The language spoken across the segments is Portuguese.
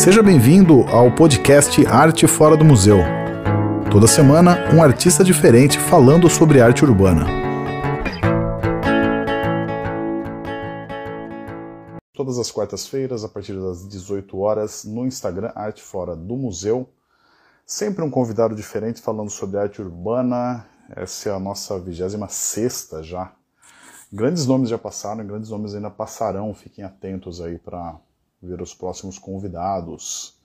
Seja bem-vindo ao podcast Arte Fora do Museu. Toda semana, um artista diferente falando sobre arte urbana. Todas as quartas-feiras, a partir das 18 horas, no Instagram Arte Fora do Museu. Sempre um convidado diferente falando sobre arte urbana. Essa é a nossa 26 já. Grandes nomes já passaram, grandes nomes ainda passarão. Fiquem atentos aí para ver os próximos convidados.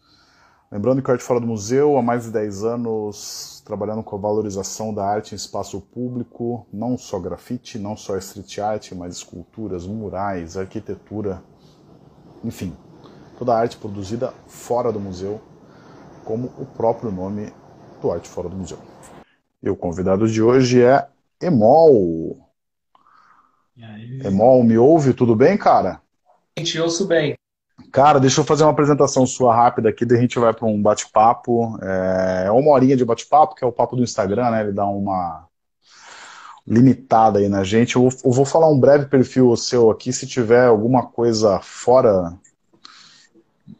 Lembrando que o Arte Fora do Museu, há mais de 10 anos, trabalhando com a valorização da arte em espaço público, não só grafite, não só street art, mas esculturas, murais, arquitetura, enfim, toda a arte produzida fora do museu, como o próprio nome do Arte Fora do Museu. E o convidado de hoje é Emol. Emol, me ouve? Tudo bem, cara? Gente, ouço bem. Cara, deixa eu fazer uma apresentação sua rápida aqui, daí a gente vai para um bate-papo. É uma horinha de bate-papo, que é o papo do Instagram, né? Ele dá uma limitada aí na gente. Eu vou falar um breve perfil seu aqui, se tiver alguma coisa fora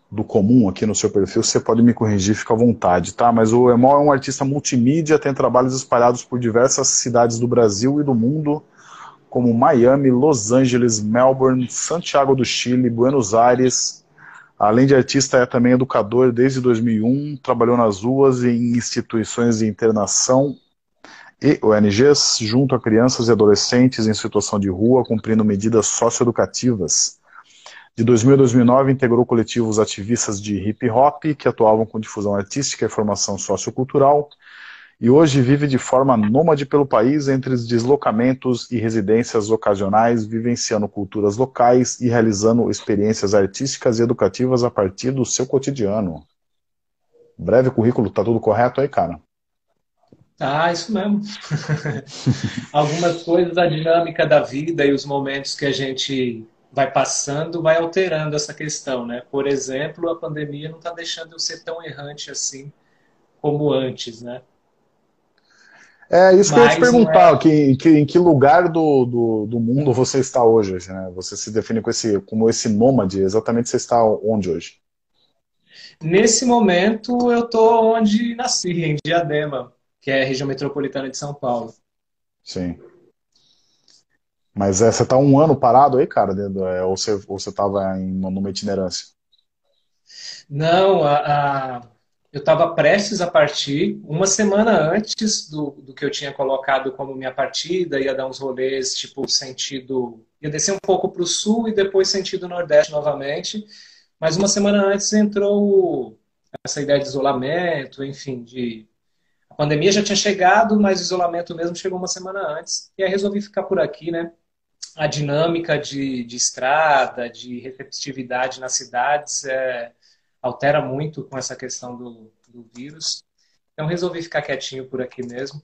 do comum aqui no seu perfil, você pode me corrigir, fica à vontade, tá? Mas o Emol é um artista multimídia, tem trabalhos espalhados por diversas cidades do Brasil e do mundo, como Miami, Los Angeles, Melbourne, Santiago do Chile, Buenos Aires. Além de artista, é também educador desde 2001, trabalhou nas ruas e em instituições de internação e ONGs, junto a crianças e adolescentes em situação de rua, cumprindo medidas socioeducativas. De 2000 a 2009, integrou coletivos ativistas de hip hop, que atuavam com difusão artística e formação sociocultural, e hoje vive de forma nômade pelo país entre deslocamentos e residências ocasionais, vivenciando culturas locais e realizando experiências artísticas e educativas a partir do seu cotidiano. Breve currículo, tá tudo correto aí, cara? Ah, isso mesmo. Algumas coisas da dinâmica da vida e os momentos que a gente vai passando vai alterando essa questão, né? Por exemplo, a pandemia não está deixando eu ser tão errante assim como antes, né? É isso que eu ia te perguntar, é... que, em, que, em que lugar do, do, do, mundo você está hoje? Né? Você se define com esse, como esse nômade, exatamente você está onde hoje? Nesse momento eu estou onde nasci, em Diadema, que é a região metropolitana de São Paulo. Sim. Mas é, você está um ano parado aí, cara? É, ou você estava numa itinerância? Não, a, a eu estava prestes a partir, uma semana antes do, do que eu tinha colocado como minha partida, ia dar uns rolês, tipo, sentido. ia descer um pouco para o sul e depois sentido nordeste novamente. Mas uma semana antes entrou essa ideia de isolamento, enfim, de. A pandemia já tinha chegado, mas o isolamento mesmo chegou uma semana antes. E aí resolvi ficar por aqui, né? A dinâmica de, de estrada, de receptividade nas cidades é altera muito com essa questão do, do vírus. Então resolvi ficar quietinho por aqui mesmo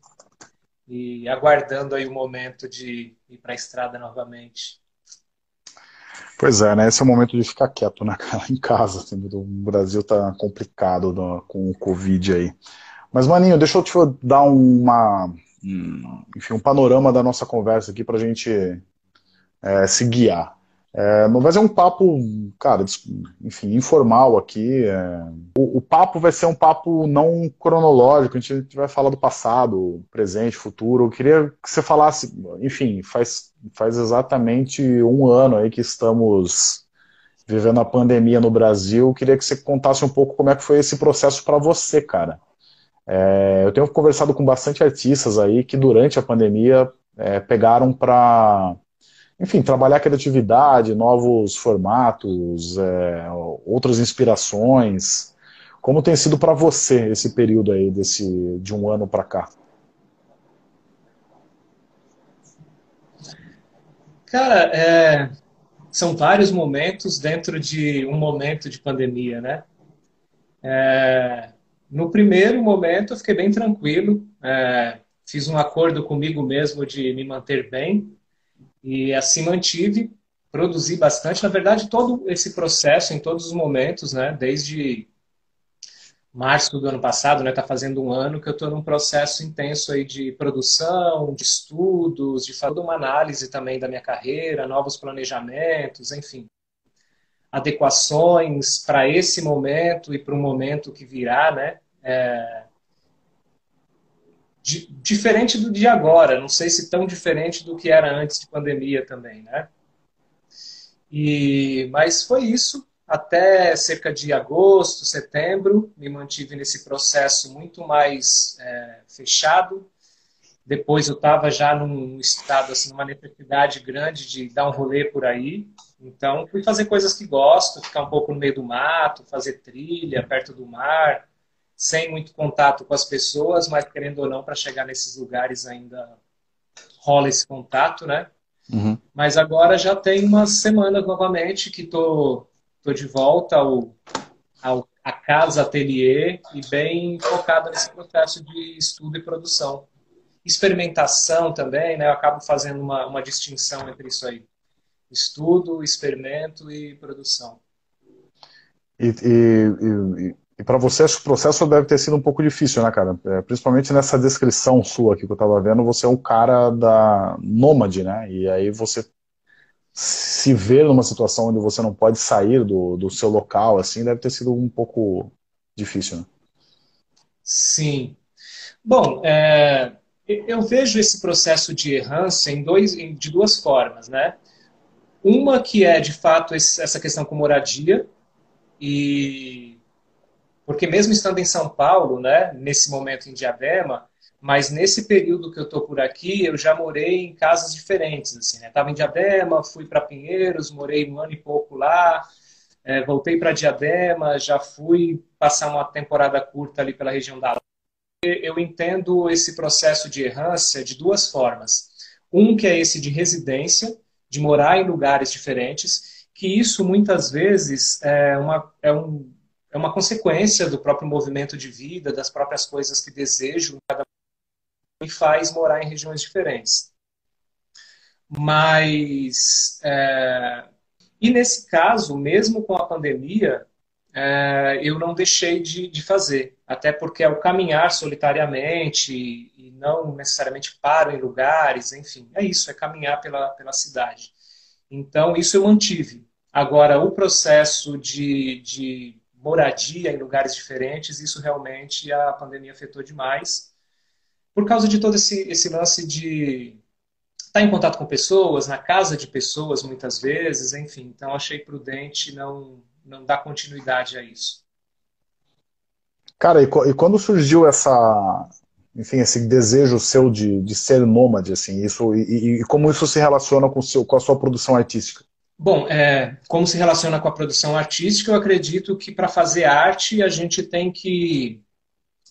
e aguardando aí o momento de ir para a estrada novamente. Pois é, né? Esse é o momento de ficar quieto, né, Em casa. Assim, o Brasil tá complicado no, com o Covid aí. Mas, Maninho, deixa eu te dar uma, enfim, um panorama da nossa conversa aqui para a gente é, se guiar. É, vai ser um papo, cara, enfim, informal aqui. É... O, o, papo vai ser um papo não cronológico, a gente vai falar do passado, presente, futuro. Eu queria que você falasse, enfim, faz, faz exatamente um ano aí que estamos vivendo a pandemia no Brasil. Eu queria que você contasse um pouco como é que foi esse processo para você, cara. É, eu tenho conversado com bastante artistas aí que durante a pandemia é, pegaram para enfim, trabalhar criatividade, novos formatos, é, outras inspirações. Como tem sido para você esse período aí desse de um ano para cá? Cara, é, são vários momentos dentro de um momento de pandemia, né? É, no primeiro momento eu fiquei bem tranquilo, é, fiz um acordo comigo mesmo de me manter bem, e assim mantive, produzi bastante. Na verdade, todo esse processo, em todos os momentos, né, desde março do ano passado, né, tá fazendo um ano que eu estou num processo intenso aí de produção, de estudos, de fazer uma análise também da minha carreira, novos planejamentos, enfim. adequações para esse momento e para o momento que virá, né? É, di, diferente do de agora, não sei se tão diferente do que era antes de pandemia também, né? E, mas foi isso até cerca de agosto, setembro, me mantive nesse processo muito mais é, fechado. Depois eu estava já num estado, assim, numa necessidade grande de dar um rolê por aí. Então fui fazer coisas que gosto, ficar um pouco no meio do mato, fazer trilha perto do mar, sem muito contato com as pessoas, mas querendo ou não, para chegar nesses lugares ainda rola esse contato, né? Uhum. Mas agora já tem umas semanas novamente que estou Estou de volta ao, ao a casa ateliê e bem focada nesse processo de estudo e produção. Experimentação também, né? Eu acabo fazendo uma, uma distinção entre isso aí. Estudo, experimento e produção. E, e, e, e para você, acho que o processo deve ter sido um pouco difícil, né, cara? É, principalmente nessa descrição sua aqui que eu estava vendo, você é um cara da nômade, né? E aí você se ver numa situação onde você não pode sair do, do seu local, assim, deve ter sido um pouco difícil, né? Sim. Bom, é, eu vejo esse processo de errância em dois, de duas formas, né? Uma que é, de fato, essa questão com moradia, e porque mesmo estando em São Paulo, né, nesse momento em Diadema, mas nesse período que eu estou por aqui, eu já morei em casas diferentes. Assim, né? Estava em Diadema, fui para Pinheiros, morei um ano e pouco lá, é, voltei para Diadema, já fui passar uma temporada curta ali pela região da eu entendo esse processo de errância de duas formas. Um que é esse de residência, de morar em lugares diferentes, que isso muitas vezes é uma, é um, é uma consequência do próprio movimento de vida, das próprias coisas que desejo cada me faz morar em regiões diferentes. Mas, é, e nesse caso, mesmo com a pandemia, é, eu não deixei de, de, fazer, até porque é o caminhar solitariamente e, e não necessariamente paro em lugares, enfim, é isso, é caminhar pela, pela cidade. Então, isso eu mantive. Agora, o processo de, de moradia em lugares diferentes, isso realmente a pandemia afetou demais por causa de todo esse, esse lance de estar tá em contato com pessoas, na casa de pessoas muitas vezes, enfim. Então achei prudente não, não dar continuidade a isso. Cara, e, e quando surgiu essa, enfim, esse desejo seu de, de ser nômade, assim, isso e, e como isso se relaciona com, seu, com a sua produção artística? Bom, é, como se relaciona com a produção artística, eu acredito que para fazer arte a gente tem que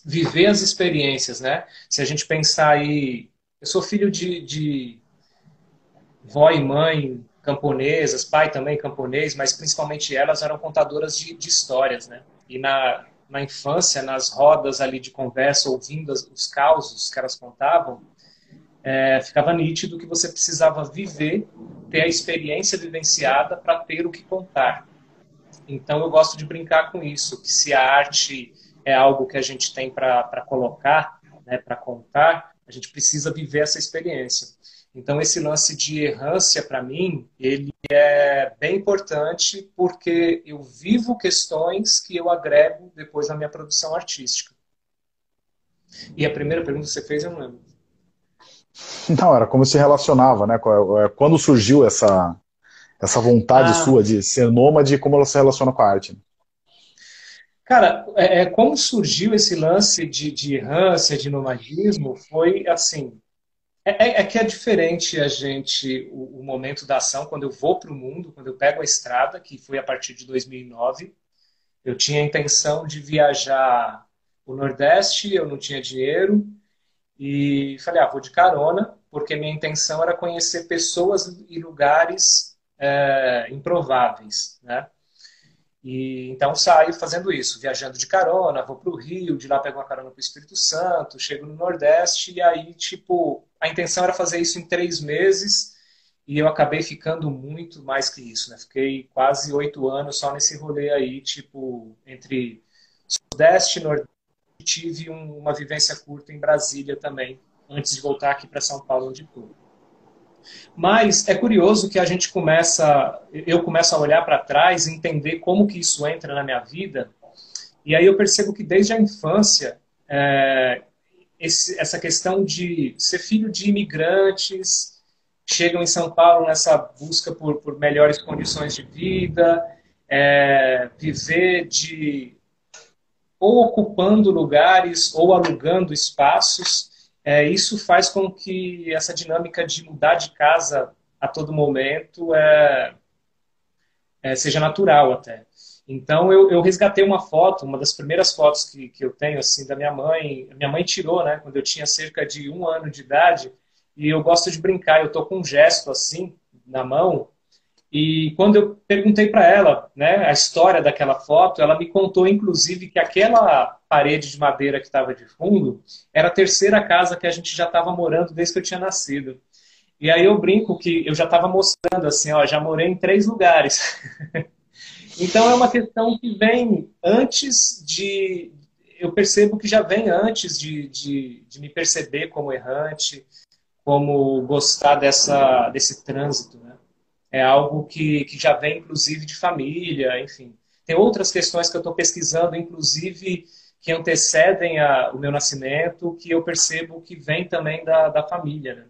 viver as experiências, né? Se a gente pensar aí, eu sou filho de, de vó e mãe camponesas, pai também camponês, mas principalmente elas eram contadoras de, de histórias, né? E na, na infância, nas rodas ali de conversa, ouvindo as, os causos que elas contavam, é, ficava nítido que você precisava viver, ter a experiência vivenciada para ter o que contar. Então eu gosto de brincar com isso, que se a arte é algo que a gente tem para colocar, né, para contar, a gente precisa viver essa experiência. Então, esse lance de errância, para mim, ele é bem importante porque eu vivo questões que eu agrego depois na minha produção artística. E a primeira pergunta que você fez, eu não lembro. Não, era como se relacionava, né? É, quando surgiu essa, essa vontade ah. sua de ser nômade e como ela se relaciona com a arte? Cara, é, é, como surgiu esse lance de, de errância, de nomadismo, foi assim. É, é, é que é diferente a gente, o, o momento da ação, quando eu vou para o mundo, quando eu pego a estrada, que foi a partir de 2009. Eu tinha a intenção de viajar o Nordeste, eu não tinha dinheiro, e falei, ah, vou de carona, porque minha intenção era conhecer pessoas e lugares é, improváveis, né? E então saio fazendo isso, viajando de carona, vou para o Rio, de lá pego uma carona para o Espírito Santo, chego no Nordeste e aí tipo a intenção era fazer isso em três meses e eu acabei ficando muito mais que isso, né? Fiquei quase oito anos só nesse rolê aí, tipo entre Sudeste Nordeste. Tive um, uma vivência curta em Brasília também, antes de voltar aqui para São Paulo onde estou. Mas é curioso que a gente começa, eu começo a olhar para trás entender como que isso entra na minha vida. E aí eu percebo que desde a infância, é, esse, essa questão de ser filho de imigrantes, chegam em São Paulo nessa busca por, por melhores condições de vida, é, viver de ou ocupando lugares ou alugando espaços, é, isso faz com que essa dinâmica de mudar de casa a todo momento é, é, seja natural até. Então eu, eu, resgatei uma foto, uma das primeiras fotos que, que eu tenho assim da minha mãe. Minha mãe tirou, né, quando eu tinha cerca de um ano de idade. E eu gosto de brincar. Eu tô com um gesto assim na mão e quando eu perguntei para ela né, a história daquela foto, ela me contou, inclusive, que aquela parede de madeira que estava de fundo era a terceira casa que a gente já estava morando desde que eu tinha nascido. E aí eu brinco que eu já estava mostrando assim, ó, já morei em três lugares. então é uma questão que vem antes de. Eu percebo que já vem antes de, de, de me perceber como errante, como gostar dessa, desse trânsito. Né? É algo que, que já vem, inclusive, de família, enfim. Tem outras questões que eu estou pesquisando, inclusive, que antecedem a, o meu nascimento, que eu percebo que vem também da, da família. Né?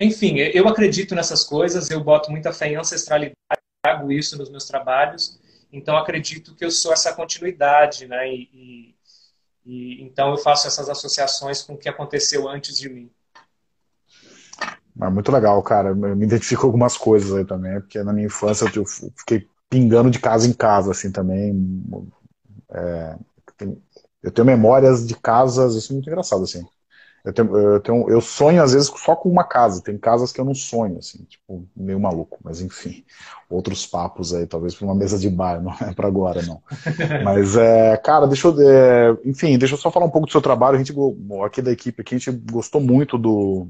Enfim, eu acredito nessas coisas, eu boto muita fé em ancestralidade, trago isso nos meus trabalhos, então acredito que eu sou essa continuidade, né? E, e, e, então eu faço essas associações com o que aconteceu antes de mim. É muito legal, cara. Eu me identifico com algumas coisas aí também, porque na minha infância eu fiquei pingando de casa em casa, assim, também. É, eu tenho memórias de casas, isso é muito engraçado, assim. Eu, tenho, eu, tenho, eu sonho, às vezes, só com uma casa. Tem casas que eu não sonho, assim, tipo, meio maluco. Mas, enfim, outros papos aí, talvez para uma mesa de bar, não é para agora, não. Mas, é, cara, deixa eu... É, enfim, deixa eu só falar um pouco do seu trabalho. A gente, aqui da equipe, aqui, a gente gostou muito do,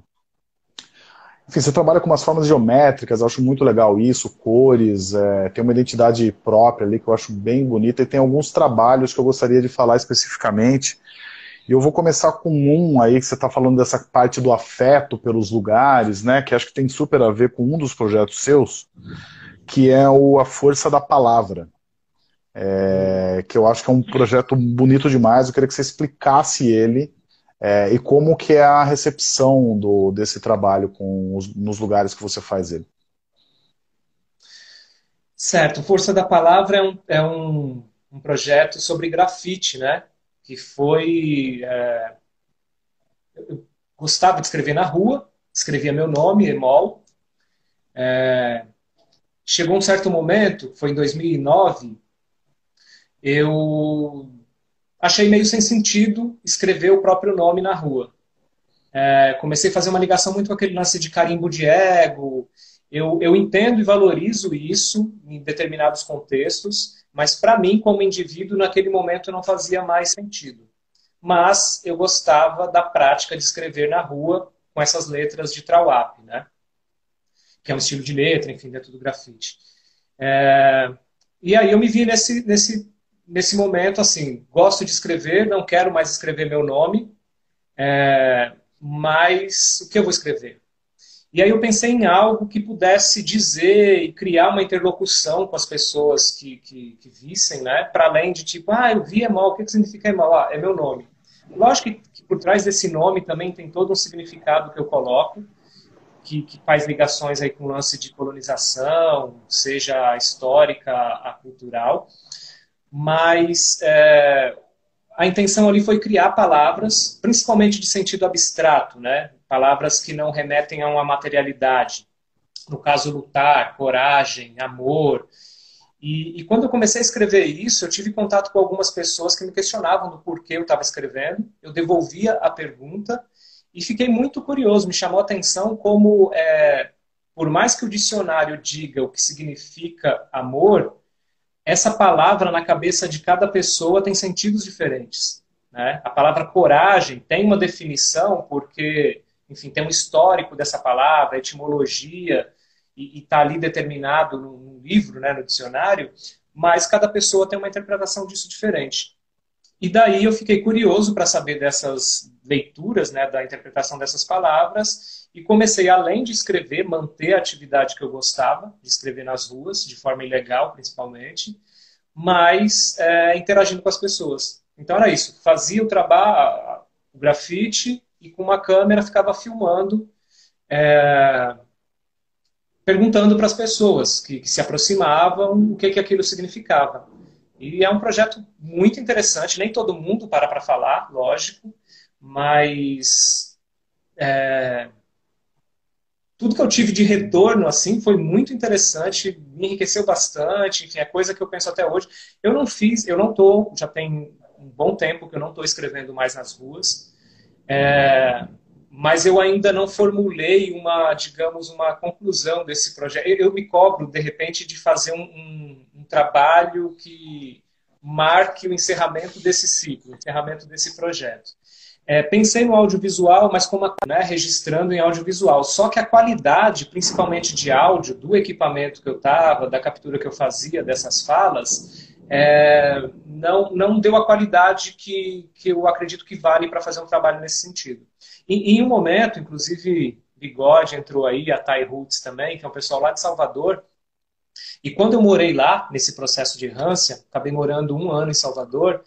enfim, você trabalha com umas formas geométricas, acho muito legal isso, cores, é, tem uma identidade própria ali que eu acho bem bonita, e tem alguns trabalhos que eu gostaria de falar especificamente. E eu vou começar com um aí, que você está falando dessa parte do afeto pelos lugares, né? Que acho que tem super a ver com um dos projetos seus, que é o A Força da Palavra. É, que eu acho que é um projeto bonito demais, eu queria que você explicasse ele é, e como que é a recepção do, desse trabalho com os, nos lugares que você faz ele? Certo. Força da Palavra é um, é um, um projeto sobre grafite, né? Que foi... É... Eu gostava de escrever na rua, escrevia meu nome, Emol. É... Chegou um certo momento, foi em 2009, eu achei meio sem sentido escrever o próprio nome na rua. É, comecei a fazer uma ligação muito com aquele lance de carimbo de ego. Eu, eu entendo e valorizo isso em determinados contextos, mas para mim, como indivíduo, naquele momento não fazia mais sentido. Mas eu gostava da prática de escrever na rua com essas letras de trawap, né? que é um estilo de letra, enfim, dentro do grafite. É, e aí eu me vi nesse, nesse nesse momento, assim, gosto de escrever, não quero mais escrever meu nome, é, mas o que eu vou escrever? E aí eu pensei em algo que pudesse dizer e criar uma interlocução com as pessoas que, que, que vissem, né? Para além de tipo, ah, eu vi Emal, o que, que significa Emal? Ah, é meu nome. Lógico que, que, por trás desse nome também tem todo um significado que eu coloco, que, que faz ligações aí com o lance de colonização, seja histórica, a cultural mas é, a intenção ali foi criar palavras, principalmente de sentido abstrato, né? palavras que não remetem a uma materialidade. No caso, lutar, coragem, amor. E, e, quando eu comecei a escrever isso, eu tive contato com algumas pessoas que me questionavam do porquê eu estava escrevendo. Eu devolvia a pergunta e fiquei muito curioso. Me chamou a atenção como, é, por mais que o dicionário diga o que significa amor, essa palavra na cabeça de cada pessoa tem sentidos diferentes. Né? A palavra coragem tem uma definição porque, enfim, tem um histórico dessa palavra, etimologia, e está ali determinado no, livro, né, no dicionário, mas cada pessoa tem uma interpretação disso diferente. E daí eu fiquei curioso para saber dessas leituras, né, da interpretação dessas palavras, e comecei, além de escrever, manter a atividade que eu gostava, de escrever nas ruas, de forma ilegal principalmente, mas é, interagindo com as pessoas. Então era isso, fazia o trabalho, o grafite, e com uma câmera ficava filmando, é, perguntando para as pessoas que, que, se aproximavam o que, que aquilo significava. E é um projeto muito interessante, nem todo mundo para para falar, lógico, mas é, tudo que eu tive de retorno assim foi muito interessante, me enriqueceu bastante, enfim, é coisa que eu penso até hoje. Eu não fiz, eu não tô, já tem um bom tempo que eu não estou escrevendo mais nas ruas, é, mas eu ainda não formulei uma, digamos, uma conclusão desse projeto. Eu, eu me cobro de repente de fazer um, um, um trabalho que marque o encerramento desse ciclo, o encerramento desse projeto. É, pensei no audiovisual, mas como né, registrando em audiovisual. Só que a qualidade, principalmente de áudio, do equipamento que eu estava, da captura que eu fazia dessas falas, é, não, não deu a qualidade que, que eu acredito que vale para fazer um trabalho nesse sentido. E, em um momento, inclusive, Bigode entrou aí, a Thai Roots também, que é um pessoal lá de Salvador, e quando eu morei lá, nesse processo de errância, acabei morando um ano em Salvador,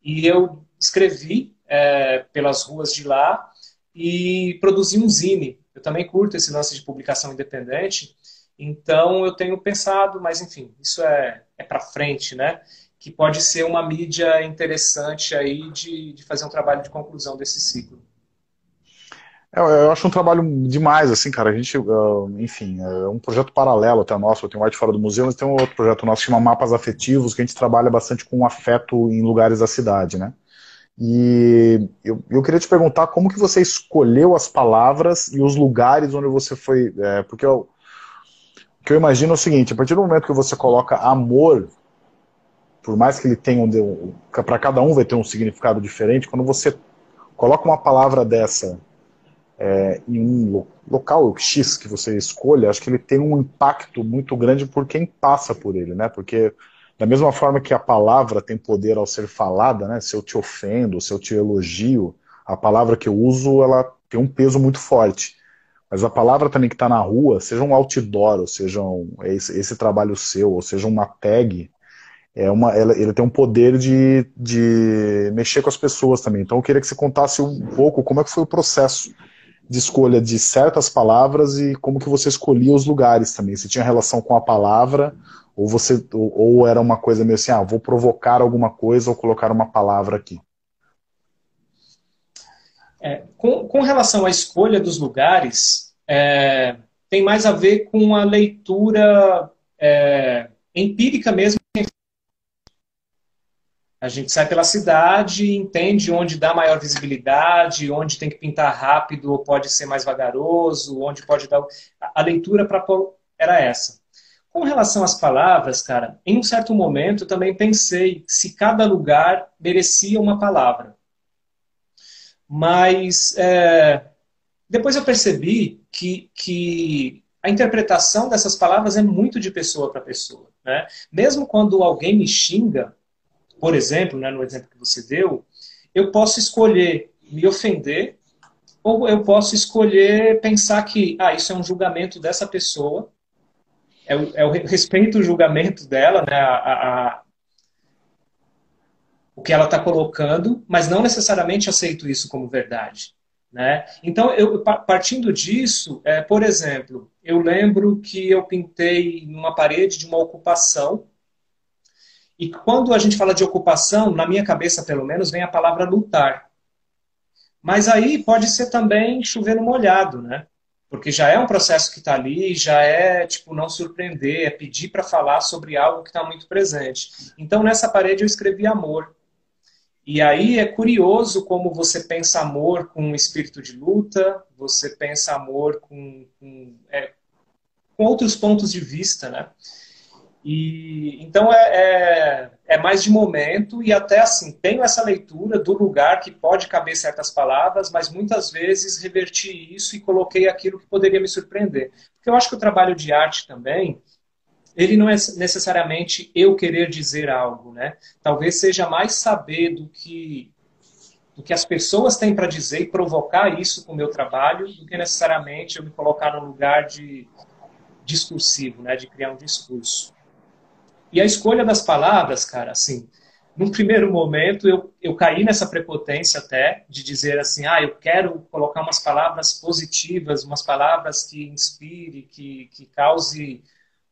e eu escrevi é, pelas ruas de lá e produzi um zine. Eu também curto esse lance de publicação independente, então eu tenho pensado, mas enfim, isso é, é para frente, né? Que pode ser uma mídia interessante aí de, de fazer um trabalho de conclusão desse ciclo. É, eu acho um trabalho demais, assim, cara. A gente, enfim, é um projeto paralelo até nosso. Eu tenho Arte Fora do Museu, mas tem um outro projeto nosso que chama Mapas Afetivos, que a gente trabalha bastante com afeto em lugares da cidade, né? E eu, eu queria te perguntar como que você escolheu as palavras e os lugares onde você foi. É, porque eu, o que eu imagino é o seguinte: a partir do momento que você coloca amor, por mais que ele tenha um. Para cada um vai ter um significado diferente, quando você coloca uma palavra dessa é, em um local X que você escolha, acho que ele tem um impacto muito grande por quem passa por ele, né? Porque da mesma forma que a palavra tem poder ao ser falada, né? Se eu te ofendo, se eu te elogio, a palavra que eu uso, ela tem um peso muito forte. Mas a palavra também que está na rua, seja um outdoor, ou seja um, esse, esse, trabalho seu, ou seja uma tag, é uma, ela, ele tem um poder de, de mexer com as pessoas também. Então eu queria que você contasse um pouco como é que foi o processo de escolha de certas palavras e como que você escolhia os lugares também. Se tinha relação com a palavra ou você ou, ou era uma coisa meio assim, ah, vou provocar alguma coisa ou colocar uma palavra aqui. É, com, com, relação à escolha dos lugares, é, tem mais a ver com a leitura é, empírica mesmo a gente sai pela cidade, entende onde dá maior visibilidade, onde tem que pintar rápido ou pode ser mais vagaroso, onde pode dar. A leitura para era essa. Com relação às palavras, cara, em um certo momento eu também pensei se cada lugar merecia uma palavra. Mas é, depois eu percebi que, que a interpretação dessas palavras é muito de pessoa para pessoa. Né? Mesmo quando alguém me xinga, por exemplo, né, no exemplo que você deu, eu posso escolher me ofender ou eu posso escolher pensar que ah, isso é um julgamento dessa pessoa, é é o respeito o julgamento dela, né, a, a, o que ela está colocando, mas não necessariamente aceito isso como verdade. Né? Então, eu, partindo disso, é, por exemplo, eu lembro que eu pintei numa parede de uma ocupação e quando a gente fala de ocupação, na minha cabeça pelo menos, vem a palavra lutar. Mas aí pode ser também chover no molhado, né? Porque já é um processo que está ali, já é tipo não surpreender, é pedir para falar sobre algo que está muito presente. Então nessa parede eu escrevi amor. E aí é curioso como você pensa amor com um espírito de luta, você pensa amor com, com, é, com outros pontos de vista, né? E, então é, é, é, mais de momento e até assim, tenho essa leitura do lugar que pode caber certas palavras, mas muitas vezes reverti isso e coloquei aquilo que poderia me surpreender. Porque eu acho que o trabalho de arte também, ele não é necessariamente eu querer dizer algo, né? Talvez seja mais saber do que do que as pessoas têm para dizer e provocar isso com o meu trabalho, do que necessariamente eu me colocar num lugar de discursivo, né, de criar um discurso. E a escolha das palavras, cara, assim, num primeiro momento eu, eu caí nessa prepotência até de dizer assim, ah, eu quero colocar umas palavras positivas, umas palavras que inspire, que, que cause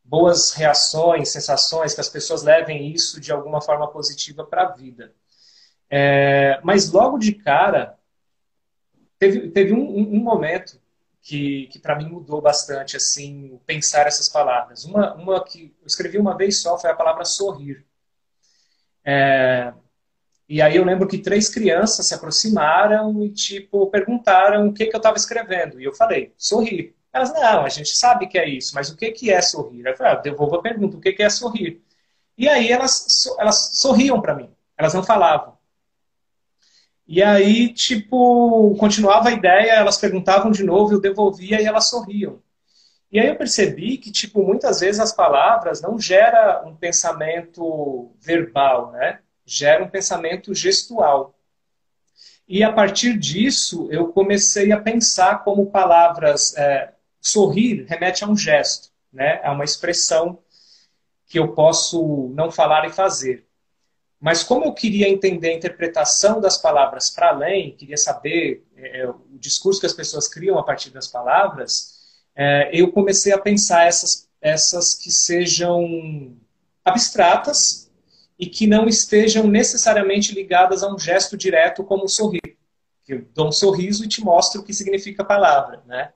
boas reações, sensações, que as pessoas levem isso de alguma forma positiva para a vida. É, mas logo de cara, teve, teve um, um, momento que, que para mim mudou bastante, assim, pensar essas palavras. Uma, uma que eu escrevi uma vez só foi a palavra sorrir. É, e aí eu lembro que três crianças se aproximaram e, tipo, perguntaram o que, que eu estava escrevendo. E eu falei, sorrir. Elas, não, a gente sabe que é isso, mas o que, que é sorrir? Eu falei, ah, devolvo a pergunta, o que, que é sorrir? E aí elas, elas sorriam para mim, elas não falavam. E aí, tipo, continuava a ideia, elas perguntavam de novo, eu devolvia e elas sorriam. E aí eu percebi que, tipo, muitas vezes as palavras não geram um pensamento verbal, né? Gera um pensamento gestual. E a partir disso, eu comecei a pensar como palavras. É, sorrir remete a um gesto, né? A uma expressão que eu posso não falar e fazer. Mas como eu queria entender a interpretação das palavras para além, queria saber é, é, o discurso que as pessoas criam a partir das palavras, é, eu comecei a pensar essas, essas que sejam abstratas e que não estejam necessariamente ligadas a um gesto direto como um sorrir. Eu dou um sorriso e te mostro o que significa a palavra, né?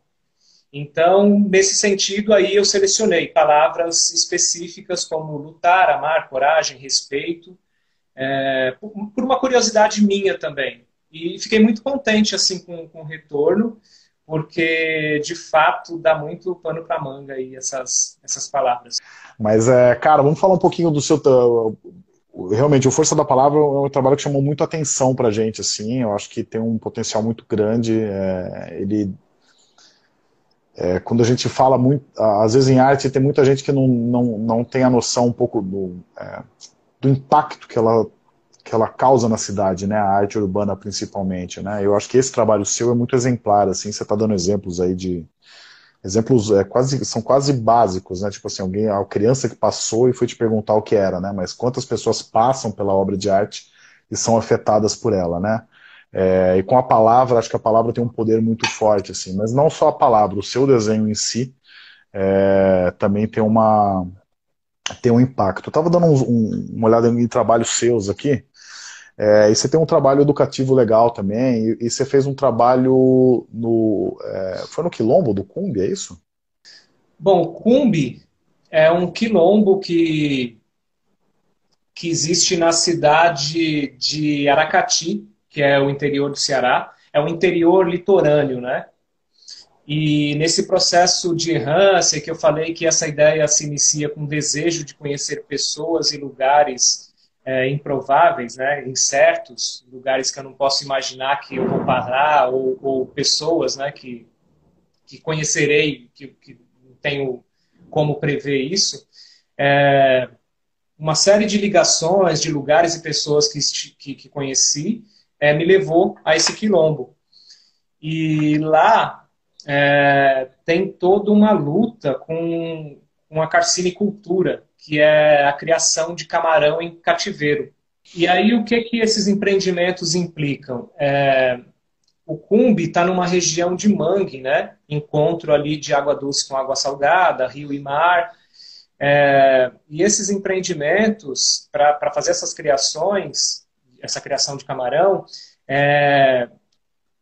Então, nesse sentido, aí eu selecionei palavras específicas como lutar, amar, coragem, respeito, é, por uma curiosidade minha também. E fiquei muito contente assim com, com o retorno, porque de fato dá muito pano para manga aí essas, essas palavras. Mas, é, cara, vamos falar um pouquinho do seu. Realmente, o Força da Palavra é um trabalho que chamou muito atenção para gente, assim. Eu acho que tem um potencial muito grande. É, ele é, quando a gente fala muito, às vezes em arte tem muita gente que não, não, não tem a noção um pouco do, é, do impacto que ela, que ela causa na cidade, né? A arte urbana principalmente, né? Eu acho que esse trabalho seu é muito exemplar, assim, você está dando exemplos aí de exemplos é, quase são quase básicos, né? Tipo assim, alguém, a criança que passou e foi te perguntar o que era, né? Mas quantas pessoas passam pela obra de arte e são afetadas por ela, né? É, e com a palavra, acho que a palavra tem um poder muito forte, assim. Mas não só a palavra, o seu desenho em si é, também tem uma tem um impacto. Eu estava dando um, um, uma olhada em trabalhos seus aqui, é, e você tem um trabalho educativo legal também, e, e você fez um trabalho no. É, foi no Quilombo do Cumbi, é isso? Bom, o Cumbi é um quilombo que, que existe na cidade de Aracati, que é o interior do Ceará. É um interior litorâneo, né? E nesse processo de errância, que eu falei que essa ideia se inicia com o desejo de conhecer pessoas e lugares é, improváveis, né, incertos, lugares que eu não posso imaginar que eu vou parar, ou, ou pessoas né, que, que conhecerei, que, que não tenho como prever isso. É, uma série de ligações de lugares e pessoas que, que, que conheci é, me levou a esse quilombo. E lá é, tem toda uma luta com, com a carcinicultura, que é a criação de camarão em cativeiro. E aí o que que esses empreendimentos implicam? É, o Cumbi está numa região de mangue, né? Encontro ali de água doce com água salgada, rio e mar. É, e esses empreendimentos, para fazer essas criações, essa criação de camarão, é,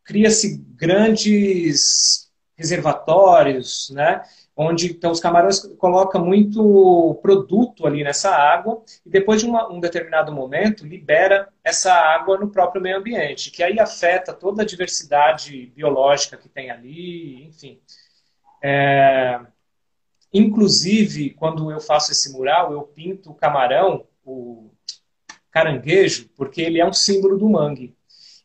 cria-se grandes reservatórios, né? onde então os camarões colocam muito produto ali nessa água e depois de uma, um determinado momento libera essa água no próprio meio ambiente, que aí afeta toda a diversidade biológica que tem ali, enfim. É, inclusive, quando eu faço esse mural, eu pinto o camarão, o caranguejo, porque ele é um símbolo do mangue.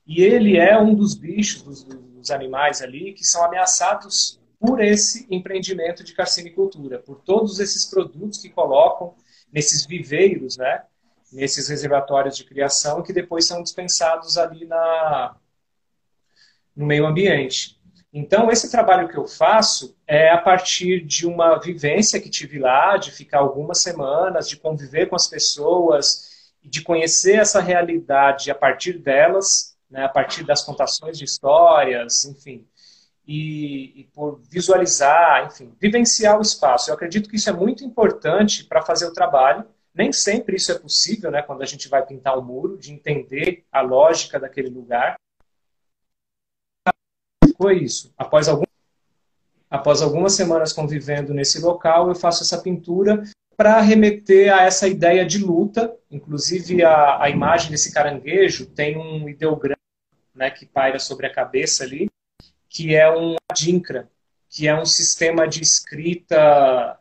E ele é um dos bichos, dos, dos animais ali que são ameaçados por esse empreendimento de carcinicultura, por todos esses produtos que colocam nesses viveiros, né? nesses reservatórios de criação que depois são dispensados ali na, no meio ambiente. Então, esse trabalho que eu faço é a partir de uma vivência que tive lá, de ficar algumas semanas, de conviver com as pessoas, de conhecer essa realidade a partir delas, né, a partir das contações de histórias, enfim, e, e, por visualizar, enfim, vivenciar o espaço. Eu acredito que isso é muito importante para fazer o trabalho. Nem sempre isso é possível, né, quando a gente vai pintar um muro, de entender a lógica daquele lugar foi isso. Após, algum, após algumas semanas convivendo nesse local, eu faço essa pintura para remeter a essa ideia de luta. Inclusive, a, a imagem desse caranguejo tem um ideograma né, que paira sobre a cabeça ali, que é um adinkra, que é um sistema de escrita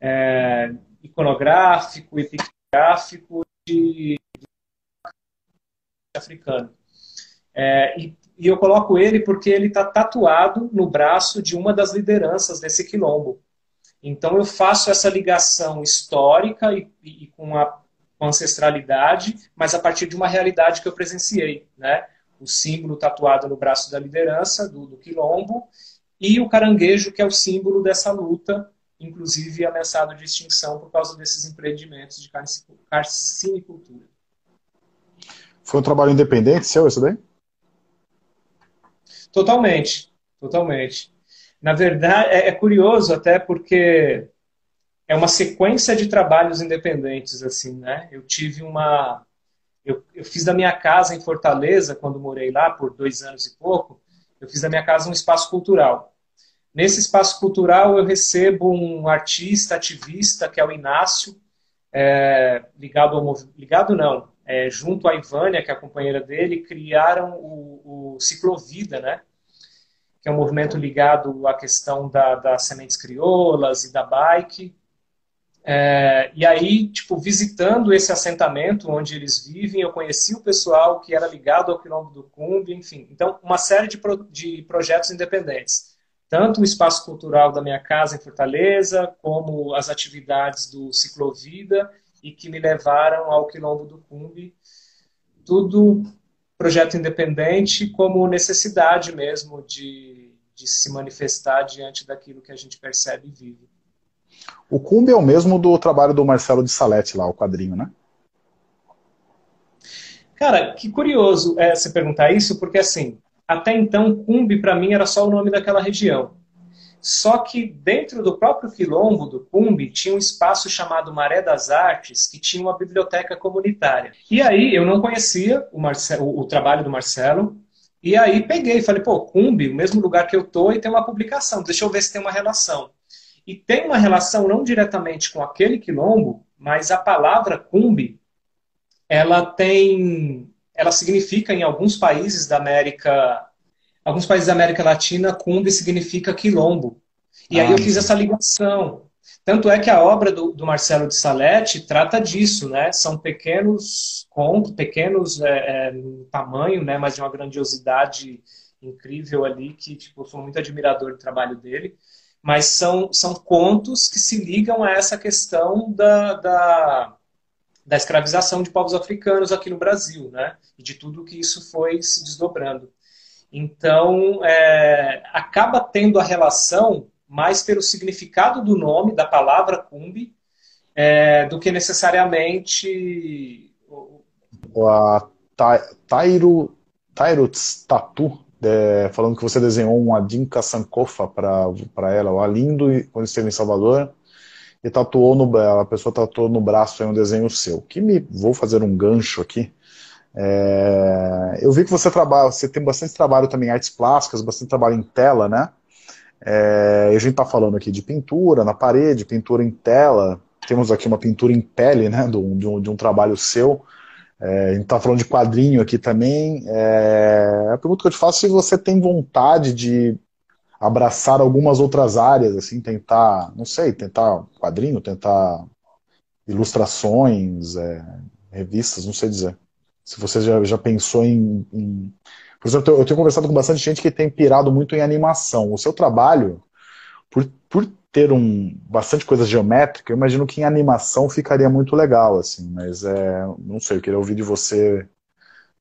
é, iconográfico, epigráfico de, de africano. É, e e eu coloco ele porque ele está tatuado no braço de uma das lideranças desse quilombo. Então eu faço essa ligação histórica e, e com a ancestralidade, mas a partir de uma realidade que eu presenciei, né? O símbolo tatuado no braço da liderança do, do quilombo e o caranguejo que é o símbolo dessa luta, inclusive ameaçado de extinção por causa desses empreendimentos de carcinicultura. Foi um trabalho independente seu isso daí? Totalmente, totalmente. Na verdade, é, é curioso até porque é uma sequência de trabalhos independentes, assim, né? Eu tive uma... Eu, eu fiz da minha casa em Fortaleza, quando morei lá por dois anos e pouco, eu fiz da minha casa um espaço cultural. Nesse espaço cultural eu recebo um artista, ativista, que é o Inácio, é, ligado ao ligado não, é, junto à Ivânia, que é a companheira dele, criaram o, o Ciclovida, né? que é um movimento ligado à questão da, das sementes crioulas e da bike. É, e aí, tipo, visitando esse assentamento onde eles vivem, eu conheci o pessoal que era ligado ao Quilombo do Cumbi, enfim. Então, uma série de, pro, de projetos independentes. Tanto o espaço cultural da minha casa em Fortaleza, como as atividades do Ciclovida e que me levaram ao Quilombo do Cumbi. Tudo projeto independente como necessidade mesmo de, de se manifestar diante daquilo que a gente percebe e vive. O Cumbi é o mesmo do trabalho do Marcelo de Salete lá, o quadrinho, né? Cara, que curioso é, você perguntar isso, porque assim, até então Cumbi para mim era só o nome daquela região. Só que dentro do próprio quilombo do Cumbi tinha um espaço chamado Maré das Artes, que tinha uma biblioteca comunitária. E aí eu não conhecia o, Marcelo, o trabalho do Marcelo, e aí peguei e falei, pô, Cumbi, o mesmo lugar que eu tô, e tem uma publicação, deixa eu ver se tem uma relação. E tem uma relação não diretamente com aquele quilombo, mas a palavra Cumbi, ela tem, ela significa em alguns países da América alguns países da América Latina, Cumbi significa quilombo. E ah, aí eu fiz essa ligação. Tanto é que a obra do, do, Marcelo de Salete trata disso, né? São pequenos contos, pequenos é, é, tamanho, né? Mas de uma grandiosidade incrível ali, que tipo, eu sou muito admirador do trabalho dele. Mas são, são contos que se ligam a essa questão da, da, da escravização de povos africanos aqui no Brasil, né? E de tudo que isso foi se desdobrando. Então, é, acaba tendo a relação mais pelo significado do nome, da palavra Cumbi, é, do que necessariamente. A Tairo, Tairo Tatu, é, falando que você desenhou um Adinka Sankofa para ela, o lindo quando esteve em Salvador, e tatuou no, a pessoa tatuou no braço um desenho seu. Que me vou fazer um gancho aqui. É, eu vi que você trabalha, você tem bastante trabalho também em artes plásticas, bastante trabalho em tela, né? É, a gente está falando aqui de pintura na parede, pintura em tela. Temos aqui uma pintura em pele, né? Um, de um, de um trabalho seu. É, a gente está falando de quadrinho aqui também. É, a pergunta que eu te faço é se você tem vontade de abraçar algumas outras áreas, assim, tentar, não sei, tentar quadrinho, tentar ilustrações, é, revistas, não sei dizer. Se você já, já pensou em, em... Por exemplo, eu tenho conversado com bastante gente que tem pirado muito em animação. O seu trabalho, por, por ter um bastante coisa geométrica, eu imagino que em animação ficaria muito legal, assim, mas é, não sei, eu queria ouvir de você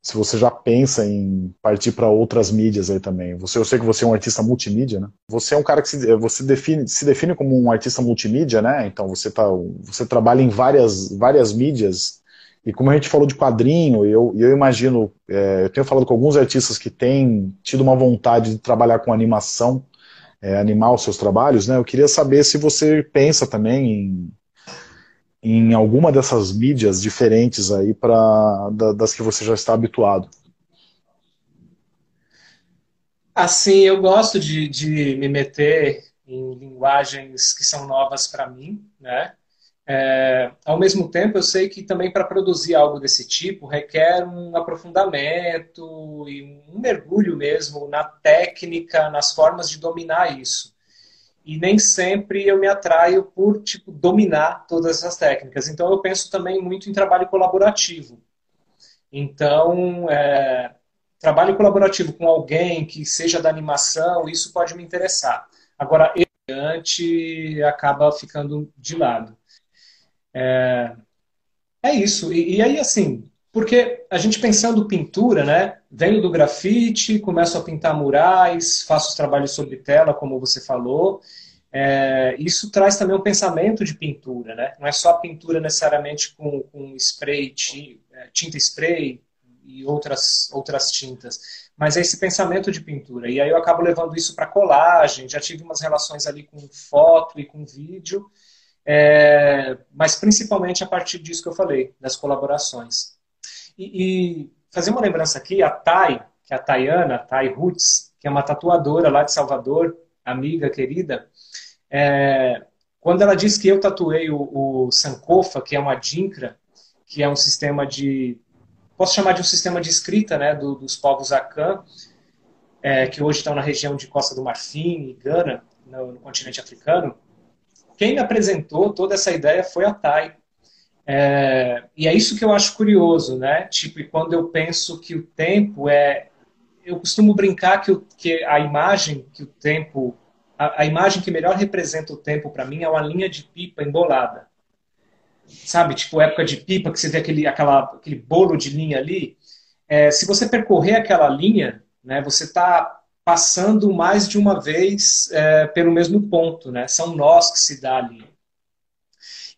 se você já pensa em partir para outras mídias aí também. Você, eu sei que você é um artista multimídia, né? Você é um cara que se, você define, se define como um artista multimídia, né? Então você tá, você trabalha em várias, várias mídias. E como a gente falou de quadrinho, eu, eu imagino, é, eu tenho falado com alguns artistas que têm tido uma vontade de trabalhar com animação, é, animar os seus trabalhos, né? Eu queria saber se você pensa também em em alguma dessas mídias diferentes aí para da, das que você já está habituado? Assim, eu gosto de, de me meter em linguagens que são novas para mim, né? É, ao mesmo tempo, eu sei que também para produzir algo desse tipo requer um aprofundamento e um mergulho mesmo na técnica, nas formas de dominar isso e nem sempre eu me atraio por tipo dominar todas essas técnicas. Então eu penso também muito em trabalho colaborativo. Então é, trabalho colaborativo com alguém que seja da animação, isso pode me interessar. Agora ele acaba ficando de lado. É, é isso. E, e aí assim porque a gente pensando pintura, né? Venho do grafite, começo a pintar murais, faço os trabalhos sobre tela, como você falou. É, isso traz também um pensamento de pintura, né? Não é só pintura necessariamente com, com spray, é, tinta spray e outras, outras tintas, mas é esse pensamento de pintura. E aí eu acabo levando isso para colagem, já tive umas relações ali com foto e com vídeo, é, mas principalmente a partir disso que eu falei, das colaborações. E, e fazer uma lembrança aqui, a Thay, que é a Tayana, Thay Roots, que é uma tatuadora lá de Salvador, amiga querida, é, quando ela diz que eu tatuei o, o Sankofa, que é uma Dinkra, que é um sistema de, posso chamar de um sistema de escrita, né, do, dos povos Akan, é, que hoje estão na região de Costa do Marfim e Gana, no, no continente africano, quem me apresentou toda essa ideia foi a Thay, é, e é isso que eu acho curioso, né? Tipo, quando eu penso que o tempo é. Eu costumo brincar que, o, que a imagem que o tempo. A, a imagem que melhor representa o tempo para mim é uma linha de pipa embolada. Sabe? Tipo, época de pipa, que você vê aquele, aquela, aquele bolo de linha ali. É, se você percorrer aquela linha, né, você está passando mais de uma vez é, pelo mesmo ponto, né? São nós que se dá ali.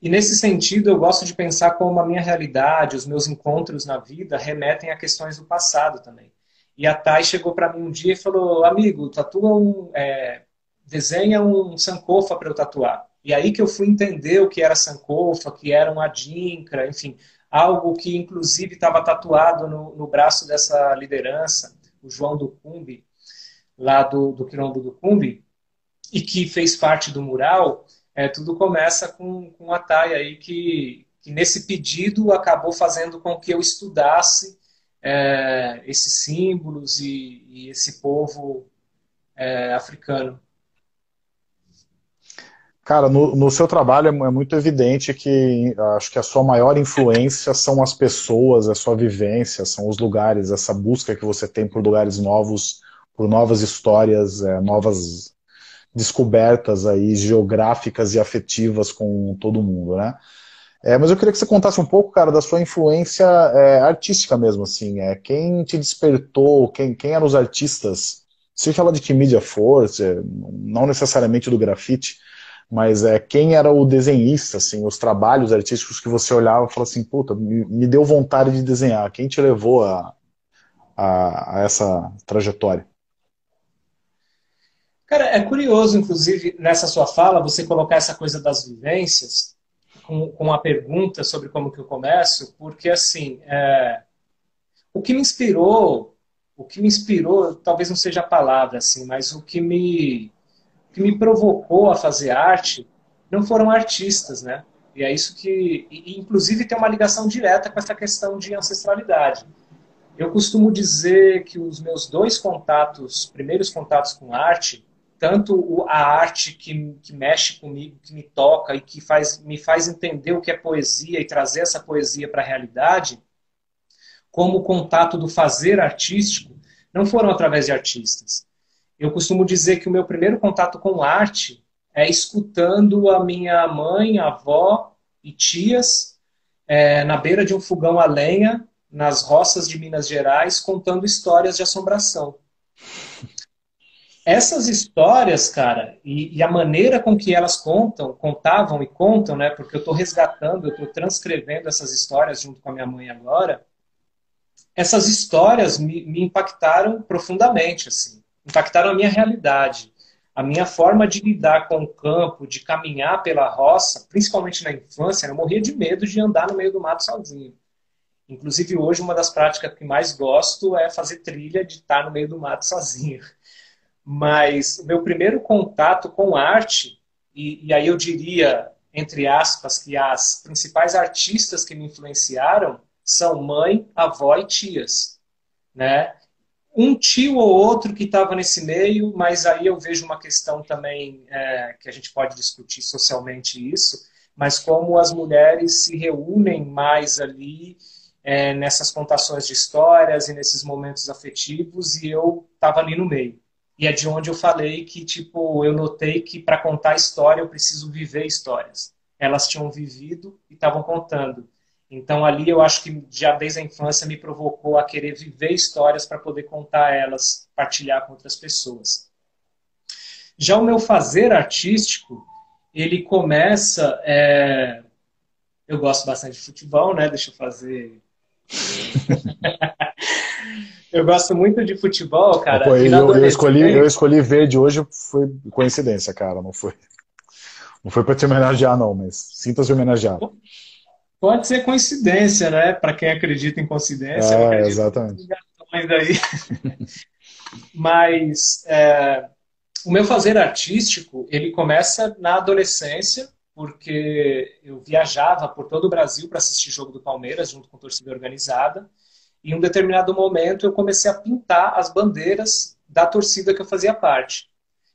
E nesse sentido, eu gosto de pensar como a minha realidade, os meus encontros na vida remetem a questões do passado também. E a Thay chegou para mim um dia e falou: Amigo, tatua um. É, desenha um Sankofa para eu tatuar. E aí que eu fui entender o que era Sankofa, que era um Adinkra, enfim, algo que inclusive estava tatuado no, no, braço dessa liderança, o João do Cumbi, lá do, do Quilombo do Cumbi, e que fez parte do mural é, tudo começa com, com a Thay aí que, que nesse pedido acabou fazendo com que eu estudasse é, esses símbolos e, e esse povo é, africano. Cara, no, no, seu trabalho é, é muito evidente que acho que a sua maior influência são as pessoas, a sua vivência, são os lugares, essa busca que você tem por lugares novos, por novas histórias, é, novas descobertas aí geográficas e afetivas com todo mundo, né? É, mas eu queria que você contasse um pouco, cara, da sua influência é, artística mesmo, assim. É, quem te despertou, quem, quem eram os artistas? Você fala de que mídia force, não necessariamente do grafite, mas é, quem era o desenhista, assim, os trabalhos artísticos que você olhava e falava assim, puta, me, me deu vontade de desenhar. Quem te levou a, a, a essa trajetória? Cara, é curioso, inclusive, nessa sua fala, você colocar essa coisa das vivências com, com a pergunta sobre como que eu começo, porque, assim, é, o que me inspirou, o que me inspirou, talvez não seja a palavra, assim, mas o que me, o que me provocou a fazer arte não foram artistas, né? E é isso que, e, inclusive, tem uma ligação direta com essa questão de ancestralidade. Eu costumo dizer que os meus dois contatos, primeiros contatos com arte, tanto a arte que, que mexe comigo, que me toca e que faz, me faz entender o que é poesia e trazer essa poesia para a realidade, como o contato do fazer artístico, não foram através de artistas. Eu costumo dizer que o meu primeiro contato com arte é escutando a minha mãe, avó e tias é, na beira de um fogão a lenha, nas roças de Minas Gerais, contando histórias de assombração. Essas histórias, cara, e, e, a maneira com que elas contam, contavam e contam, né? Porque eu estou resgatando, eu estou transcrevendo essas histórias junto com a minha mãe agora. Essas histórias me, me impactaram profundamente, assim, impactaram a minha realidade a minha forma de lidar com o campo, de caminhar pela roça, principalmente na infância, eu morria de medo de andar no meio do mato sozinho. Inclusive, hoje, uma das práticas que mais gosto é fazer trilha de estar no meio do mato sozinho. Mas o meu primeiro contato com arte, e, e aí eu diria, entre aspas, que as principais artistas que me influenciaram são mãe, avó e tias. Né? um tio ou outro que estava nesse meio, mas aí eu vejo uma questão também é, que a gente pode discutir socialmente isso, mas como as mulheres se reúnem mais ali é, nessas contações de histórias e nesses momentos afetivos e eu estava ali no meio. E é de onde eu falei que, tipo, eu notei que para contar história eu preciso viver histórias. Elas tinham vivido e estavam contando. Então ali eu acho que já desde a infância me provocou a querer viver histórias para poder contar elas, partilhar com outras pessoas. Já o meu fazer artístico, ele começa. É... Eu gosto bastante de futebol, né? Deixa eu fazer. eu gosto muito de futebol, cara. Eu, eu, escolhi, eu escolhi verde hoje, foi coincidência, cara. Não foi, não foi para te homenagear, não, mas sinta-se homenageado. Pode ser coincidência, né? Para quem acredita em coincidência. É, exatamente. Aí. Mas é, o meu fazer artístico, ele começa na adolescência, porque eu viajava por todo o Brasil para assistir jogo do Palmeiras, junto com torcida organizada. Em um determinado momento eu comecei a pintar as bandeiras da torcida que eu fazia parte.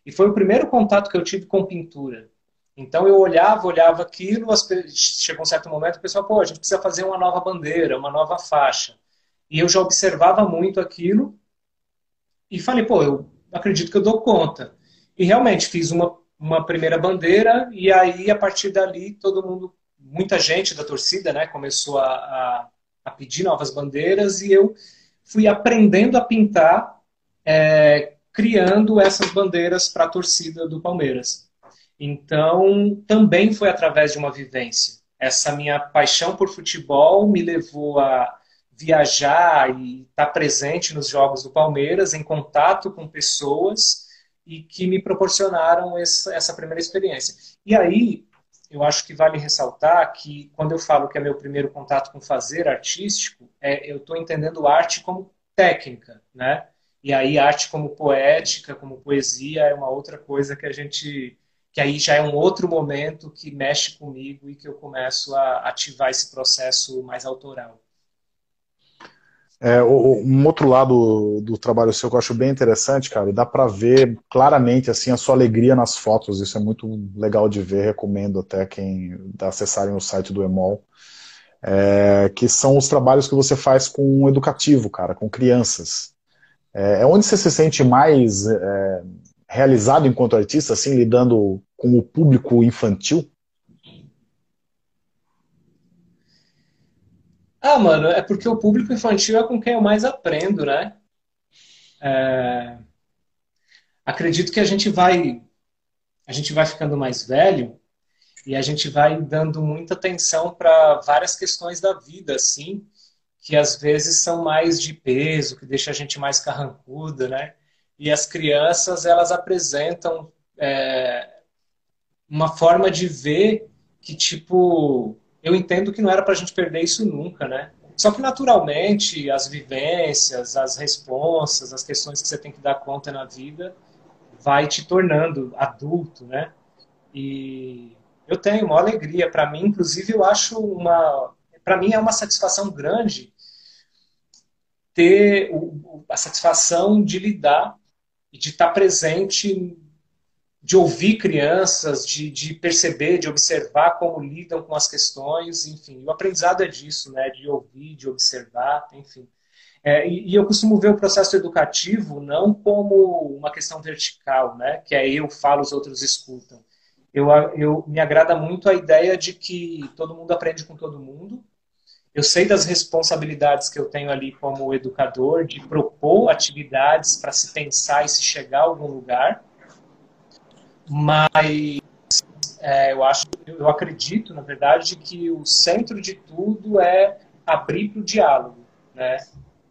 E foi o primeiro contato que eu tive com pintura. Então eu olhava, olhava aquilo, chegou um certo momento, o pessoal, pô, a gente precisa fazer uma nova bandeira, uma nova faixa. E eu já observava muito aquilo e falei, pô, eu acredito que eu dou conta. E realmente fiz uma, uma primeira bandeira e aí a partir dali todo mundo, muita gente da torcida, né, começou a, a, a pedir novas bandeiras e eu fui aprendendo a pintar, é, criando essas bandeiras para a torcida do Palmeiras. Então, também foi através de uma vivência. Essa minha paixão por futebol me levou a viajar e estar presente nos jogos do Palmeiras, em contato com pessoas e que me proporcionaram essa primeira experiência. E aí, eu acho que vale ressaltar que quando eu falo que é meu primeiro contato com fazer artístico, é, eu estou entendendo arte como técnica, né? E aí arte como poética, como poesia é uma outra coisa que a gente que aí já é um outro momento que mexe comigo e que eu começo a ativar esse processo mais autoral. É, um outro lado do trabalho seu que eu acho bem interessante, cara, dá para ver claramente assim a sua alegria nas fotos. Isso é muito legal de ver. Recomendo até quem acessarem o site do Emol, é, que são os trabalhos que você faz com o educativo, cara, com crianças. É, é onde você se sente mais é, realizado enquanto artista, assim, lidando com o público infantil? Ah, mano, é porque o público infantil é com quem eu mais aprendo, né? É... Acredito que a gente vai a gente vai ficando mais velho e a gente vai dando muita atenção para várias questões da vida, assim, que às vezes são mais de peso, que deixa a gente mais carrancuda, né? E as crianças, elas apresentam é, uma forma de ver que, tipo, eu entendo que não era para a gente perder isso nunca, né? Só que, naturalmente, as vivências, as responsas, as questões que você tem que dar conta na vida, vai te tornando adulto, né? E eu tenho uma alegria. Para mim, inclusive, eu acho uma... Para mim é uma satisfação grande ter a satisfação de lidar e de estar presente, de ouvir crianças, de, de perceber, de observar como lidam com as questões, enfim. O aprendizado é disso, né? De ouvir, de observar, enfim. É, e, e, eu costumo ver o processo educativo não como uma questão vertical, né? Que é eu falo, os outros escutam. Eu, eu me agrada muito a ideia de que todo mundo aprende com todo mundo. Eu sei das responsabilidades que eu tenho ali como educador, de propor atividades para se pensar e se chegar a algum lugar. Mas é, eu acho, eu acredito, na verdade, que o centro de tudo é abrir para o diálogo, né?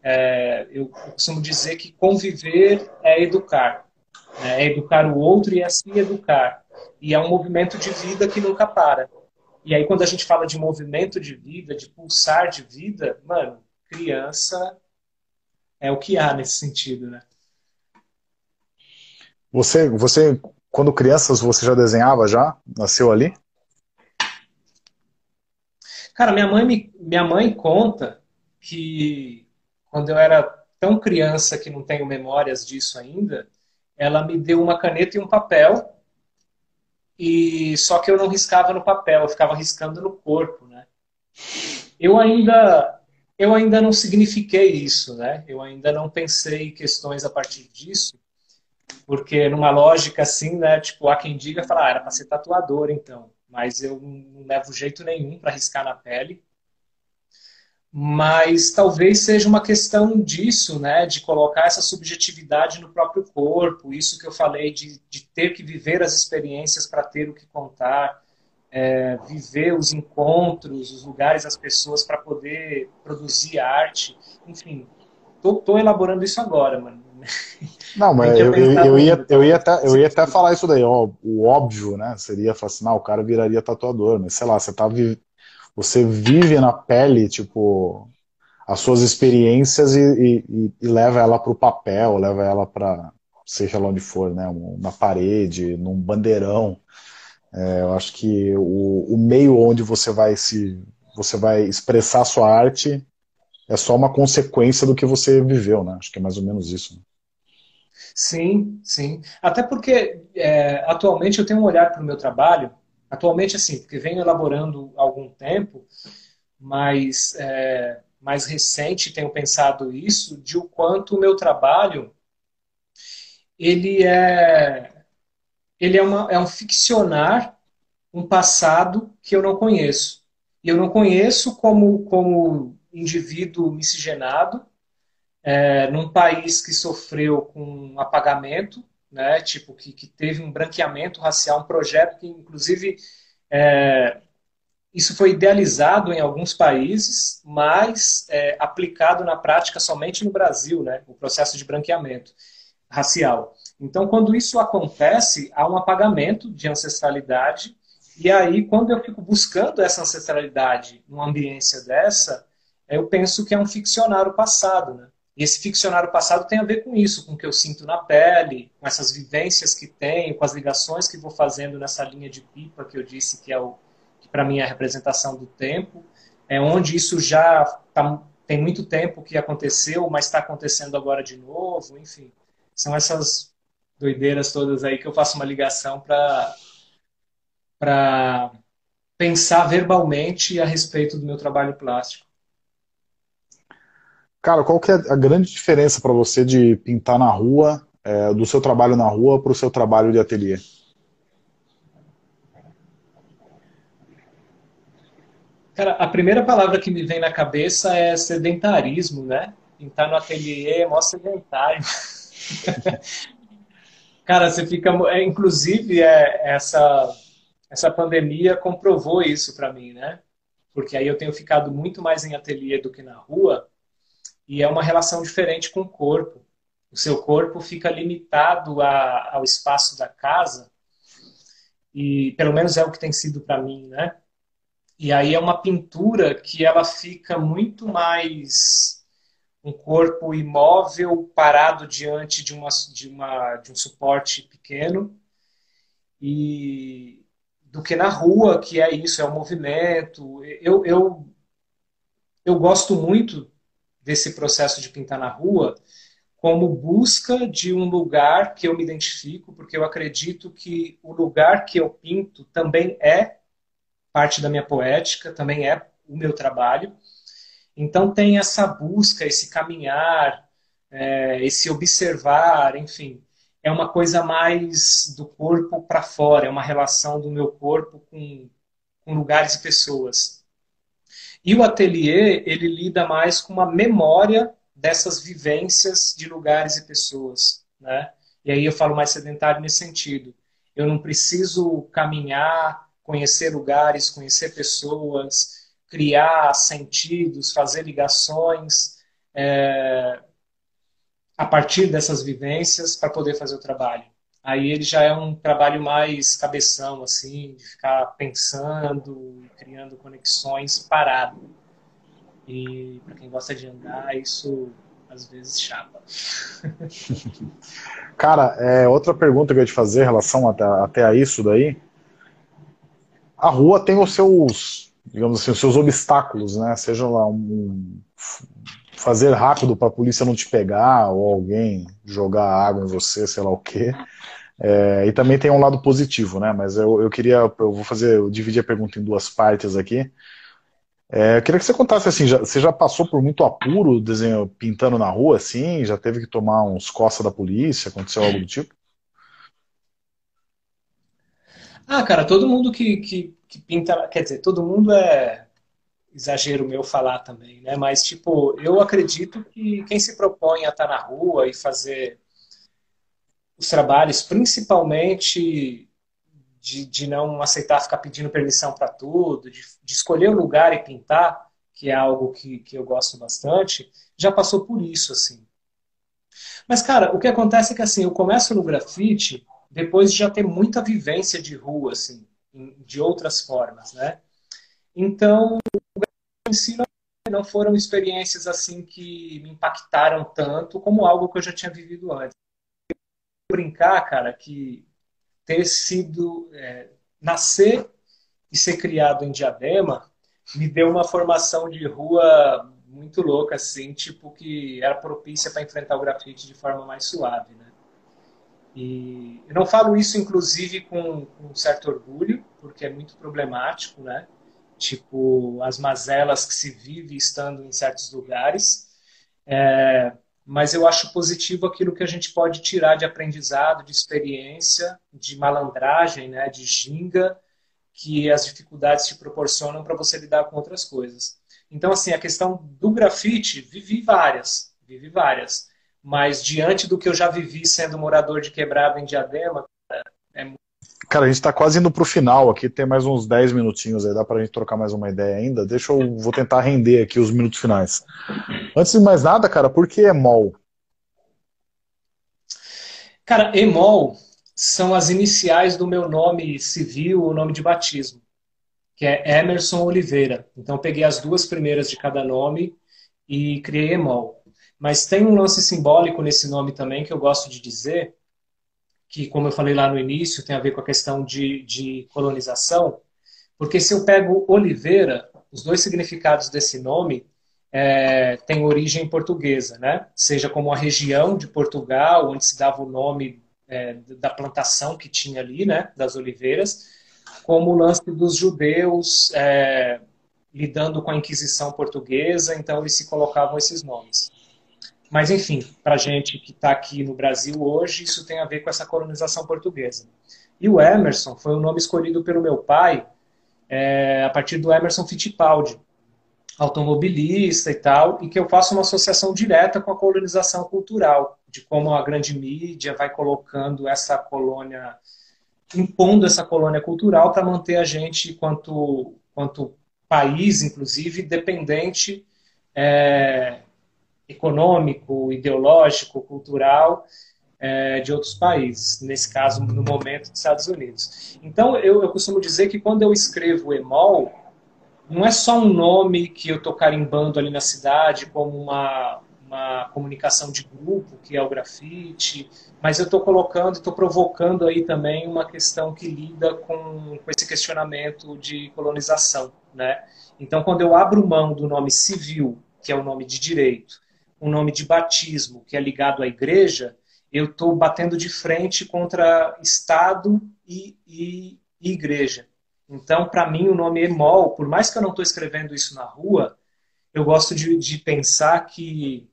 É, eu costumo dizer que conviver é educar, né? é educar o outro e assim educar. E é um movimento de vida que nunca para. E aí, quando a gente fala de movimento de vida, de pulsar de vida, mano, criança é o que há nesse sentido, né? Você, você quando crianças, você já desenhava já? Nasceu ali? Cara, minha mãe, me, minha mãe conta que quando eu era tão criança que não tenho memórias disso ainda, ela me deu uma caneta e um papel e só que eu não riscava no papel, eu ficava riscando no corpo, né? Eu ainda eu ainda não signifiquei isso, né? Eu ainda não pensei questões a partir disso, porque numa lógica assim, né, tipo, há quem diga, fala, ah, era para ser tatuador então, mas eu não levo jeito nenhum para riscar na pele. Mas talvez seja uma questão disso, né, de colocar essa subjetividade no próprio corpo, isso que eu falei de, de ter que viver as experiências para ter o que contar, é, viver os encontros, os lugares, as pessoas para poder produzir arte, enfim, tô, tô elaborando isso agora, mano. Não, mas eu, eu, eu, ia, eu, ia até, eu ia até falar isso daí, ó, o óbvio, né? Seria fascinar, assim, o cara viraria tatuador, mas sei lá, você tá você vive na pele, tipo, as suas experiências e, e, e leva ela para o papel, leva ela para seja lá onde for, né? Na parede, num bandeirão. É, eu acho que o, o meio onde você vai se você vai expressar a sua arte é só uma consequência do que você viveu, né? Acho que é mais ou menos isso. Né? Sim, sim. Até porque é, atualmente eu tenho um olhar para o meu trabalho, atualmente assim, porque venho elaborando há algum tempo, mas é, mais recente tenho pensado isso, de o quanto o meu trabalho ele é ele é, uma, é um ficcionar um passado que eu não conheço. E eu não conheço como, como indivíduo miscigenado, é, num país que sofreu com apagamento, né, tipo, que, que teve um branqueamento racial, um projeto que, inclusive, é, isso foi idealizado em alguns países, mas é, aplicado na prática somente no Brasil, né, o processo de branqueamento racial. Então, quando isso acontece, há um apagamento de ancestralidade, e aí, quando eu fico buscando essa ancestralidade numa ambiência dessa, eu penso que é um ficcionar o passado, né? E esse ficcionário passado tem a ver com isso, com o que eu sinto na pele, com essas vivências que tenho, com as ligações que vou fazendo nessa linha de pipa que eu disse que é o que para mim é a representação do tempo, é onde isso já tá, tem muito tempo que aconteceu, mas está acontecendo agora de novo, enfim, são essas doideiras todas aí que eu faço uma ligação para para pensar verbalmente a respeito do meu trabalho plástico. Cara, qual que é a grande diferença para você de pintar na rua, é, do seu trabalho na rua para o seu trabalho de ateliê? Cara, a primeira palavra que me vem na cabeça é sedentarismo, né? Pintar no ateliê é mó sedentário. Cara, você fica. É, inclusive, é, essa, essa pandemia comprovou isso para mim, né? Porque aí eu tenho ficado muito mais em ateliê do que na rua e é uma relação diferente com o corpo. O seu corpo fica limitado a, ao espaço da casa, e pelo menos é o que tem sido para mim, né? E aí é uma pintura que ela fica muito mais um corpo imóvel parado diante de, uma, de, uma, de um suporte pequeno e do que na rua, que é isso, é o movimento. Eu, eu, eu gosto muito desse processo de pintar na rua como busca de um lugar que eu me identifico, porque eu acredito que o lugar que eu pinto também é parte da minha poética, também é o meu trabalho. Então tem essa busca, esse caminhar, é, esse observar, enfim. é uma coisa mais do corpo para fora, é uma relação do meu corpo com, com lugares e pessoas. E o ateliê, ele lida mais com uma memória dessas vivências de lugares e pessoas, né? E aí eu falo mais sedentário nesse sentido. Eu não preciso caminhar, conhecer lugares, conhecer pessoas, criar sentidos, fazer ligações é, a partir dessas vivências para poder fazer o trabalho. Aí ele já é um trabalho mais cabeção, assim, de ficar pensando, criando conexões parado. E para quem gosta de andar, isso às vezes chapa. Cara, é, outra pergunta que eu ia te fazer em relação até, até a isso daí. A rua tem os seus, digamos assim, os seus obstáculos, né? Seja lá um fazer rápido para a polícia não te pegar ou alguém jogar água em você, sei lá o quê. É, e também tem um lado positivo, né? Mas eu, eu queria, eu vou fazer, eu dividi a pergunta em duas partes aqui. É, eu queria que você contasse assim, já, você já passou por muito apuro desenho pintando na rua, assim? Já teve que tomar uns coça da polícia? Aconteceu algo do tipo? Ah, cara, todo mundo que, que, que pinta, quer dizer, todo mundo é exagero meu falar também, né? Mas tipo, eu acredito que quem se propõe a estar na rua e fazer os trabalhos, principalmente de, de não aceitar ficar pedindo permissão para tudo, de, de, escolher o lugar e pintar, que é algo que, que eu gosto bastante, já passou por isso, assim. Mas, cara, o que acontece é que, assim, eu começo no grafite depois de já ter muita vivência de rua, assim, de outras formas, né? Então, o grafite em si não, foram experiências, assim, que me impactaram tanto como algo que eu já tinha vivido antes. Brincar, cara, que ter sido, é, nascer e ser criado em Diadema me deu uma formação de rua muito louca, assim, tipo que era propícia para enfrentar o grafite de forma mais suave, né? E eu não falo isso, inclusive, com, com um certo orgulho, porque é muito problemático, né? Tipo, as mazelas que se vive estando em certos lugares. É, mas eu acho positivo aquilo que a gente pode tirar de aprendizado, de experiência, de malandragem, né, de ginga, que as dificuldades te proporcionam para você lidar com outras coisas. Então, assim, a questão do grafite, vivi várias, vivi várias, mas diante do que eu já vivi sendo morador de quebrada em Diadema, Cara, a gente está quase indo para o final aqui, tem mais uns 10 minutinhos aí, dá para a gente trocar mais uma ideia ainda. Deixa eu, vou tentar render aqui os minutos finais. Antes de mais nada, cara, por que EMOL? Cara, EMOL são as iniciais do meu nome civil, o nome de batismo, que é Emerson Oliveira. Então peguei as duas primeiras de cada nome e criei EMOL. Mas tem um lance simbólico nesse nome também que eu gosto de dizer, que, como eu falei lá no início, tem a ver com a questão de, de colonização, porque se eu pego Oliveira, os dois significados desse nome é, têm origem portuguesa, né? Seja como a região de Portugal, onde se dava o nome é, da plantação que tinha ali, né? Das oliveiras, como o lance dos judeus é, lidando com a Inquisição portuguesa, então eles se colocavam esses nomes. Mas, enfim, para a gente que está aqui no Brasil hoje, isso tem a ver com essa colonização portuguesa. E o Emerson foi o nome escolhido pelo meu pai é, a partir do Emerson Fittipaldi, automobilista e tal, e que eu faço uma associação direta com a colonização cultural, de como a grande mídia vai colocando essa colônia, impondo essa colônia cultural para manter a gente, quanto, quanto país, inclusive, dependente é, econômico, ideológico, cultural é, de outros países, nesse caso, no momento, dos Estados Unidos. Então, eu, eu costumo dizer que quando eu escrevo EMOL, não é só um nome que eu estou carimbando ali na cidade como uma, uma comunicação de grupo, que é o grafite, mas eu estou colocando, estou provocando aí também uma questão que lida com, com esse questionamento de colonização, né? Então, quando eu abro mão do nome civil, que é o nome de direito, um nome de batismo que é ligado à igreja, eu estou batendo de frente contra Estado e, e, e igreja. Então, para mim, o nome Emol, por mais que eu não estou escrevendo isso na rua, eu gosto de, de pensar que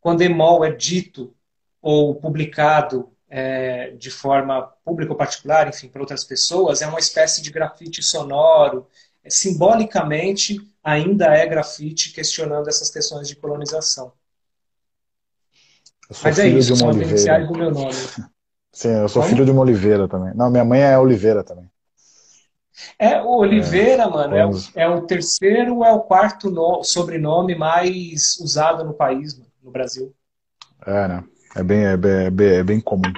quando Emol é dito ou publicado é, de forma pública ou particular, enfim, para outras pessoas, é uma espécie de grafite sonoro. Simbolicamente, ainda é grafite questionando essas questões de colonização. Mas é isso, são as iniciais do meu nome. Sim, eu sou Como? filho de uma Oliveira também. Não, minha mãe é Oliveira também. É, o Oliveira, é, mano, é o, é o, terceiro ou é o quarto no, sobrenome mais usado no país, mano, no Brasil. É, né? É bem, é bem, é bem, é bem comum.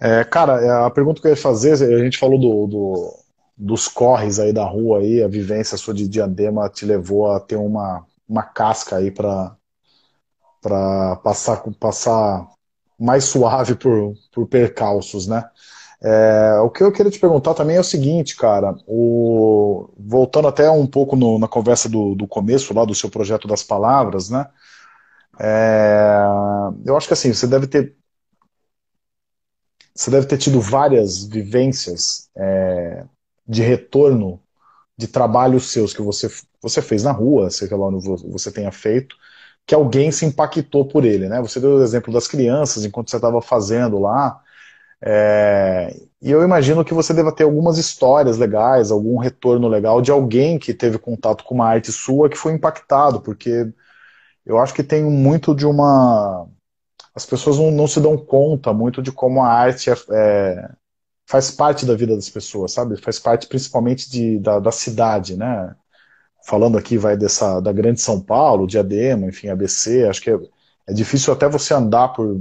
É, cara, é, a pergunta que eu ia fazer, a gente falou do, do, dos corres aí da rua aí, a vivência sua de diadema te levou a ter uma, uma casca aí para para passar, passar mais suave por, por percalços, né? É, o que eu queria te perguntar também é o seguinte, cara, o, voltando até um pouco no, na conversa do, do começo lá do seu projeto das palavras, né? É, eu acho que assim, você deve ter você deve ter tido várias vivências é, de retorno de trabalhos seus que você, você fez na rua, sei lá onde você tenha feito, que alguém se impactou por ele, né? Você deu o exemplo das crianças enquanto você estava fazendo lá, é, e eu imagino que você deva ter algumas histórias legais, algum retorno legal de alguém que teve contato com uma arte sua que foi impactado, porque eu acho que tem muito de uma. As pessoas não, não se dão conta muito de como a arte é, é, faz parte da vida das pessoas, sabe? Faz parte principalmente de, da, da cidade, né? falando aqui vai dessa da grande São Paulo, Diadema, enfim, ABC, acho que é, é, difícil até você andar por,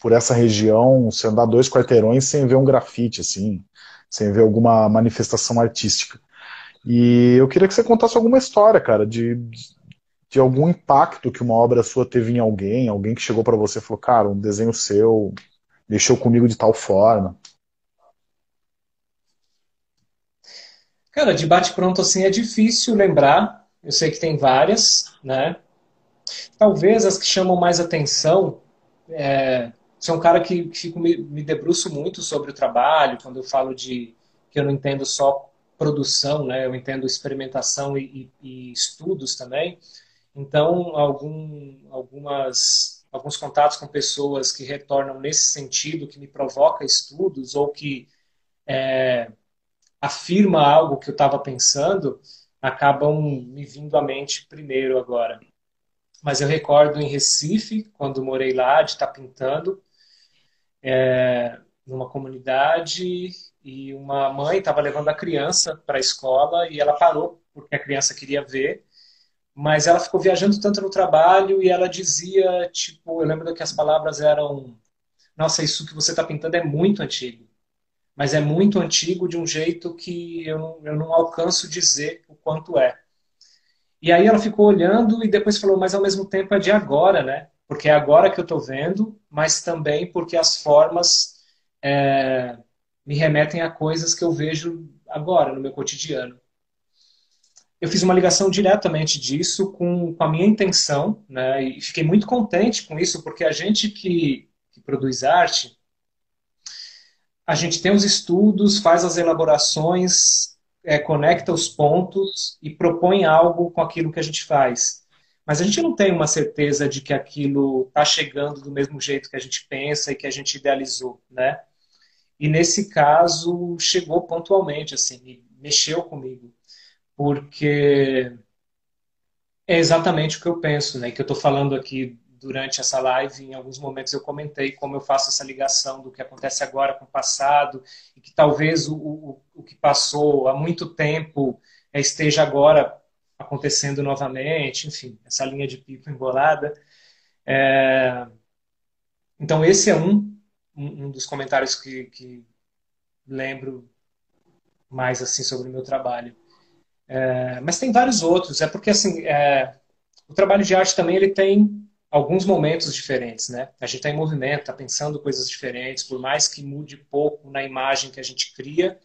por essa região, você andar dois quarteirões sem ver um grafite, assim, sem ver alguma manifestação artística. E eu queria que você contasse alguma história, cara, de, de algum impacto que uma obra sua teve em alguém, alguém que chegou para você e falou, cara, um desenho seu mexeu comigo de tal forma. Cara, de bate-pronto assim é difícil lembrar. Eu sei que tem várias, né? Talvez as que chamam mais atenção. É, um cara que, que fico, me, me debruço muito sobre o trabalho, quando eu falo de que eu não entendo só produção, né? Eu entendo experimentação e, e, e estudos também. Então, algum, algumas, alguns contatos com pessoas que retornam nesse sentido, que me provoca estudos ou que é, afirma algo que eu estava pensando, acabam me vindo à mente primeiro agora. Mas eu recordo em Recife, quando morei lá, de estar tá pintando, é, numa comunidade, e uma mãe estava levando a criança para a escola e ela parou porque a criança queria ver, mas ela ficou viajando tanto no trabalho e ela dizia, tipo, eu lembro que as palavras eram: Nossa, isso que você está pintando é muito antigo mas é muito antigo de um jeito que eu eu não alcanço dizer o quanto é. E aí ela ficou olhando e depois falou, mas ao mesmo tempo é de agora, né? Porque é agora que eu estou vendo, mas também porque as formas é, me remetem a coisas que eu vejo agora, no meu cotidiano. Eu fiz uma ligação diretamente disso com, com a minha intenção, né? E fiquei muito contente com isso, porque a gente que, que produz arte, a gente tem os estudos, faz as elaborações, é, conecta os pontos e propõe algo com aquilo que a gente faz. Mas a gente não tem uma certeza de que aquilo está chegando do mesmo jeito que a gente pensa e que a gente idealizou, né? E nesse caso chegou pontualmente, assim, mexeu comigo, porque é exatamente o que eu penso, né? Que eu estou falando aqui durante essa live, em alguns momentos eu comentei como eu faço essa ligação do que acontece agora com o passado e que talvez o, o, o que passou há muito tempo é, esteja agora acontecendo novamente, enfim, essa linha de pipo embolada. É... Então esse é um, um dos comentários que, que lembro mais assim sobre o meu trabalho. É... Mas tem vários outros, é porque assim, é... o trabalho de arte também ele tem alguns momentos diferentes, né? A gente está em movimento, está pensando coisas diferentes, por mais que mude pouco na imagem que a gente cria,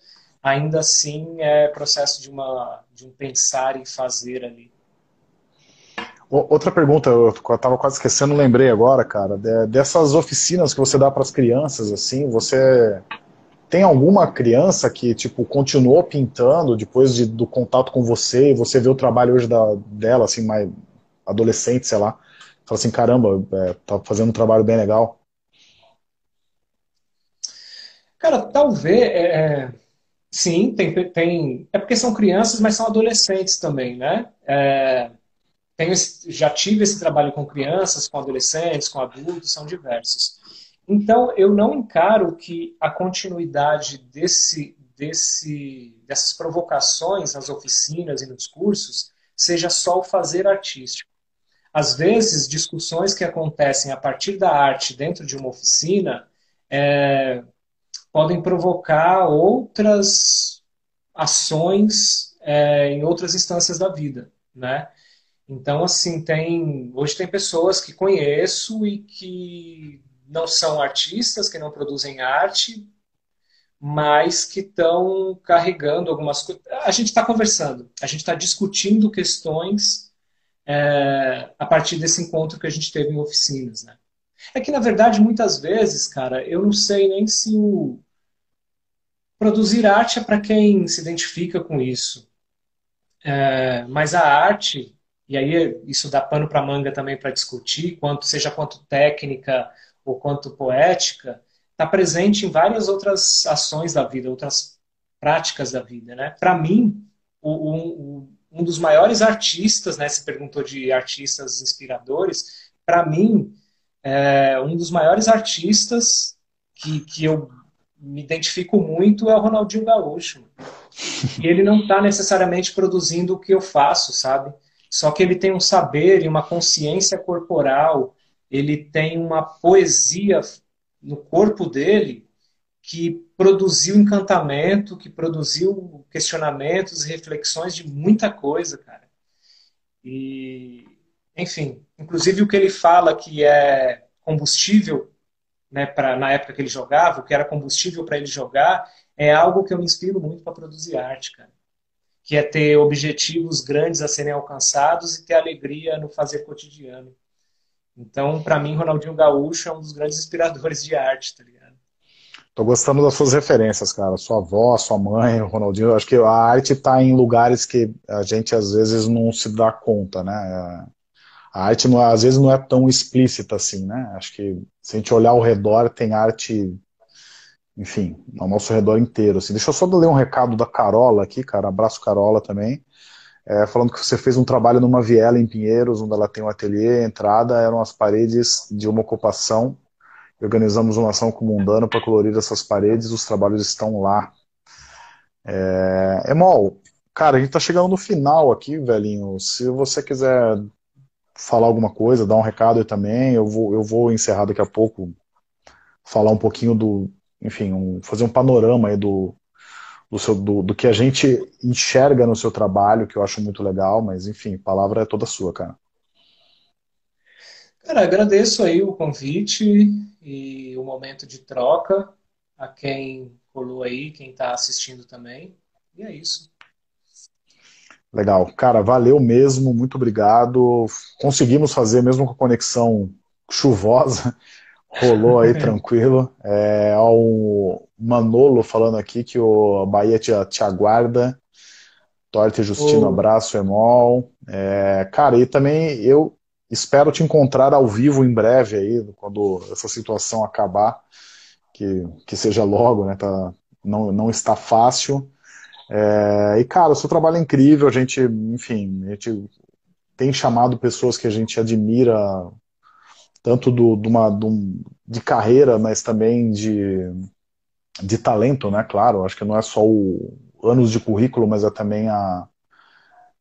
ainda assim é processo de, uma, de um pensar e fazer ali. Outra pergunta, eu estava quase esquecendo, lembrei agora, cara, dessas oficinas que você dá para as crianças, assim, você tem alguma criança que, tipo, continuou pintando depois de, do contato com você e você vê o trabalho hoje da, dela, assim, mais adolescente, sei lá, fala assim, caramba, é, tá fazendo um trabalho bem legal. Cara, talvez. É, é, sim, tem, tem. É porque são crianças, mas são adolescentes também, né? É, tenho, já tive esse trabalho com crianças, com adolescentes, com adultos, são diversos. Então, eu não encaro que a continuidade desse, desse, dessas provocações nas oficinas e nos cursos seja só o fazer artístico. Às vezes, discussões que acontecem a partir da arte dentro de uma oficina é, podem provocar outras ações é, em outras instâncias da vida, né? Então, assim, tem hoje tem pessoas que conheço e que não são artistas, que não produzem arte, mas que estão carregando algumas coisas. A gente está conversando, a gente está discutindo questões é, a partir desse encontro que a gente teve em oficinas, né? É que, na verdade, muitas vezes, cara, eu não sei nem se o produzir arte é para quem se identifica com isso. É, mas a arte, e aí isso dá pano para manga também para discutir, quanto seja quanto técnica ou quanto poética, está presente em várias outras ações da vida, outras práticas da vida. Né? Para mim, o, o, um dos maiores artistas, né, se perguntou de artistas inspiradores, para mim, é, um dos maiores artistas que, que eu me identifico muito é o Ronaldinho Gaúcho. E ele não está necessariamente produzindo o que eu faço, sabe? Só que ele tem um saber e uma consciência corporal ele tem uma poesia no corpo dele que produziu encantamento, que produziu questionamentos reflexões de muita coisa, cara. E, enfim, inclusive o que ele fala que é combustível, né, pra, na época que ele jogava, o que era combustível para ele jogar, é algo que eu me inspiro muito para produzir arte, cara. Que é ter objetivos grandes a serem alcançados e ter alegria no fazer cotidiano. Então, para mim, Ronaldinho Gaúcho é um dos grandes inspiradores de arte, tá ligado? Tô gostando das suas referências, cara. Sua avó, sua mãe, o Ronaldinho. Acho que a arte está em lugares que a gente às vezes não se dá conta, né? A arte não, às vezes não é tão explícita assim, né? Acho que se a gente olhar ao redor, tem arte, enfim, ao nosso redor inteiro. Assim. Deixa eu só ler um recado da Carola aqui, cara. Abraço Carola também é, falando que você fez um trabalho numa viela em Pinheiros, onde ela tem um ateliê, a entrada eram as paredes de uma ocupação. Organizamos uma ação com o Mundano para colorir essas paredes, os trabalhos estão lá. É, Emol, cara, a gente está chegando no final aqui, velhinho. Se você quiser falar alguma coisa, dar um recado aí também, eu vou, eu vou encerrar daqui a pouco, falar um pouquinho do, enfim, um, fazer um panorama aí do, do, seu, do, do, que a gente enxerga no seu trabalho, que eu acho muito legal, mas enfim, a palavra é toda sua, cara. Cara, agradeço aí o convite e o momento de troca a quem colou aí, quem está assistindo também. E é isso. Legal. Cara, valeu mesmo, muito obrigado. Conseguimos fazer mesmo com a conexão chuvosa. Rolou aí tranquilo. É, o Manolo falando aqui que o Bahia te, te aguarda. Torte Justino, oh. abraço, Emol. É, cara, e também eu espero te encontrar ao vivo em breve aí, quando essa situação acabar, que, que seja logo, né? Tá, não, não está fácil. É, e, cara, o seu trabalho é incrível, a gente, enfim, a gente tem chamado pessoas que a gente admira tanto do, de, uma, de carreira, mas também de, de talento, né? Claro, acho que não é só o anos de currículo, mas é também a,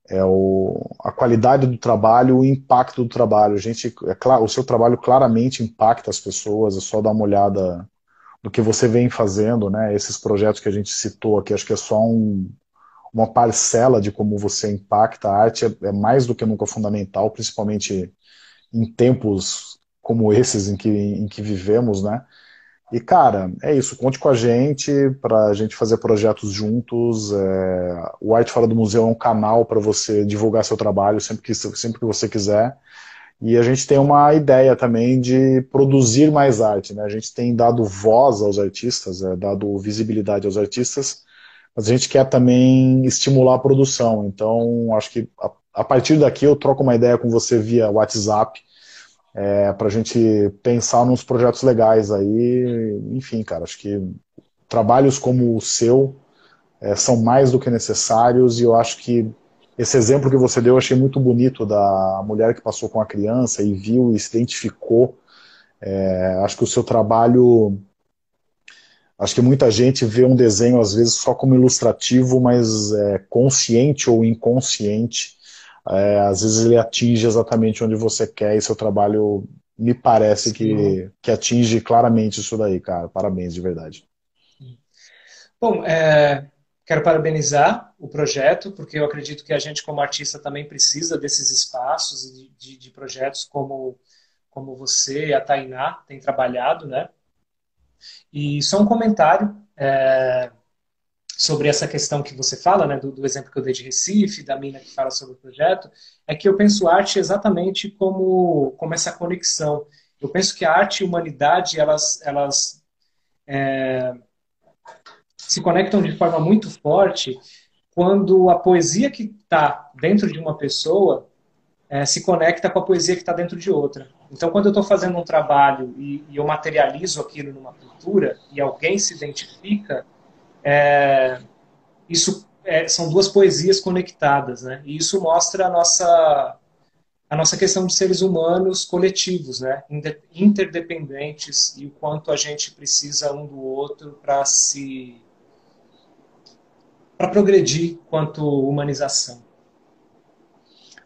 é o, a qualidade do trabalho, o impacto do trabalho. Gente, é claro, o seu trabalho claramente impacta as pessoas. É só dar uma olhada no que você vem fazendo, né? Esses projetos que a gente citou aqui, acho que é só um, uma parcela de como você impacta. A arte é, é mais do que nunca fundamental, principalmente em tempos como esses em que, em que vivemos, né? E, cara, é isso. Conte com a gente para a gente fazer projetos juntos. É... O Arte Fora do Museu é um canal para você divulgar seu trabalho sempre que, sempre que você quiser. E a gente tem uma ideia também de produzir mais arte. Né? A gente tem dado voz aos artistas, é, dado visibilidade aos artistas, mas a gente quer também estimular a produção. Então, acho que a, a partir daqui eu troco uma ideia com você via WhatsApp é, para a gente pensar nos projetos legais aí. Enfim, cara, acho que trabalhos como o seu é, são mais do que necessários e eu acho que esse exemplo que você deu eu achei muito bonito da mulher que passou com a criança e viu e se identificou. É, acho que o seu trabalho. Acho que muita gente vê um desenho, às vezes, só como ilustrativo, mas é, consciente ou inconsciente. É, às vezes ele atinge exatamente onde você quer e seu trabalho me parece que, que atinge claramente isso daí, cara. Parabéns, de verdade. Bom, é, Quero parabenizar o projeto, porque eu acredito que a gente, como artista, também precisa desses espaços de, de, de projetos como, como você e a Tainá têm trabalhado, né? E só um comentário é, sobre essa questão que você fala, né, do, do, exemplo que eu dei de Recife, da mina que fala sobre o projeto, é que eu penso arte exatamente como, como essa conexão. Eu penso que a arte e a humanidade, elas, elas é, se conectam de forma muito forte quando a poesia que está dentro de uma pessoa é, se conecta com a poesia que está dentro de outra. Então, quando eu estou fazendo um trabalho e, e, eu materializo aquilo numa pintura e alguém se identifica, é, isso é, são duas poesias conectadas, né? E isso mostra a nossa a nossa questão de seres humanos coletivos, né? Interdependentes e o quanto a gente precisa um do outro para se para progredir quanto humanização.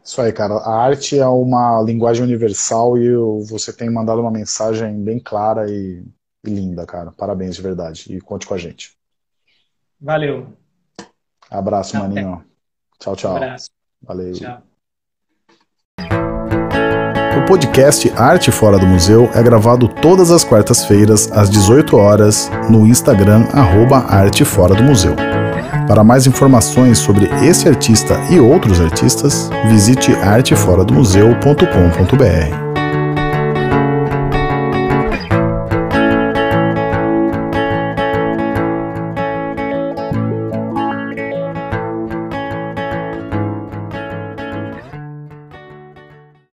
Isso aí, cara. A arte é uma linguagem universal e você tem mandado uma mensagem bem clara e, e linda, cara. Parabéns de verdade. E conte com a gente. Valeu. Abraço, Até. maninho. Tchau, tchau. Um abraço. Valeu. Tchau. O podcast Arte Fora do Museu é gravado todas as quartas-feiras, às 18 horas, no Instagram, arroba Arte Fora do Museu. Para mais informações sobre esse artista e outros artistas, visite arteforadomuseu.com.br.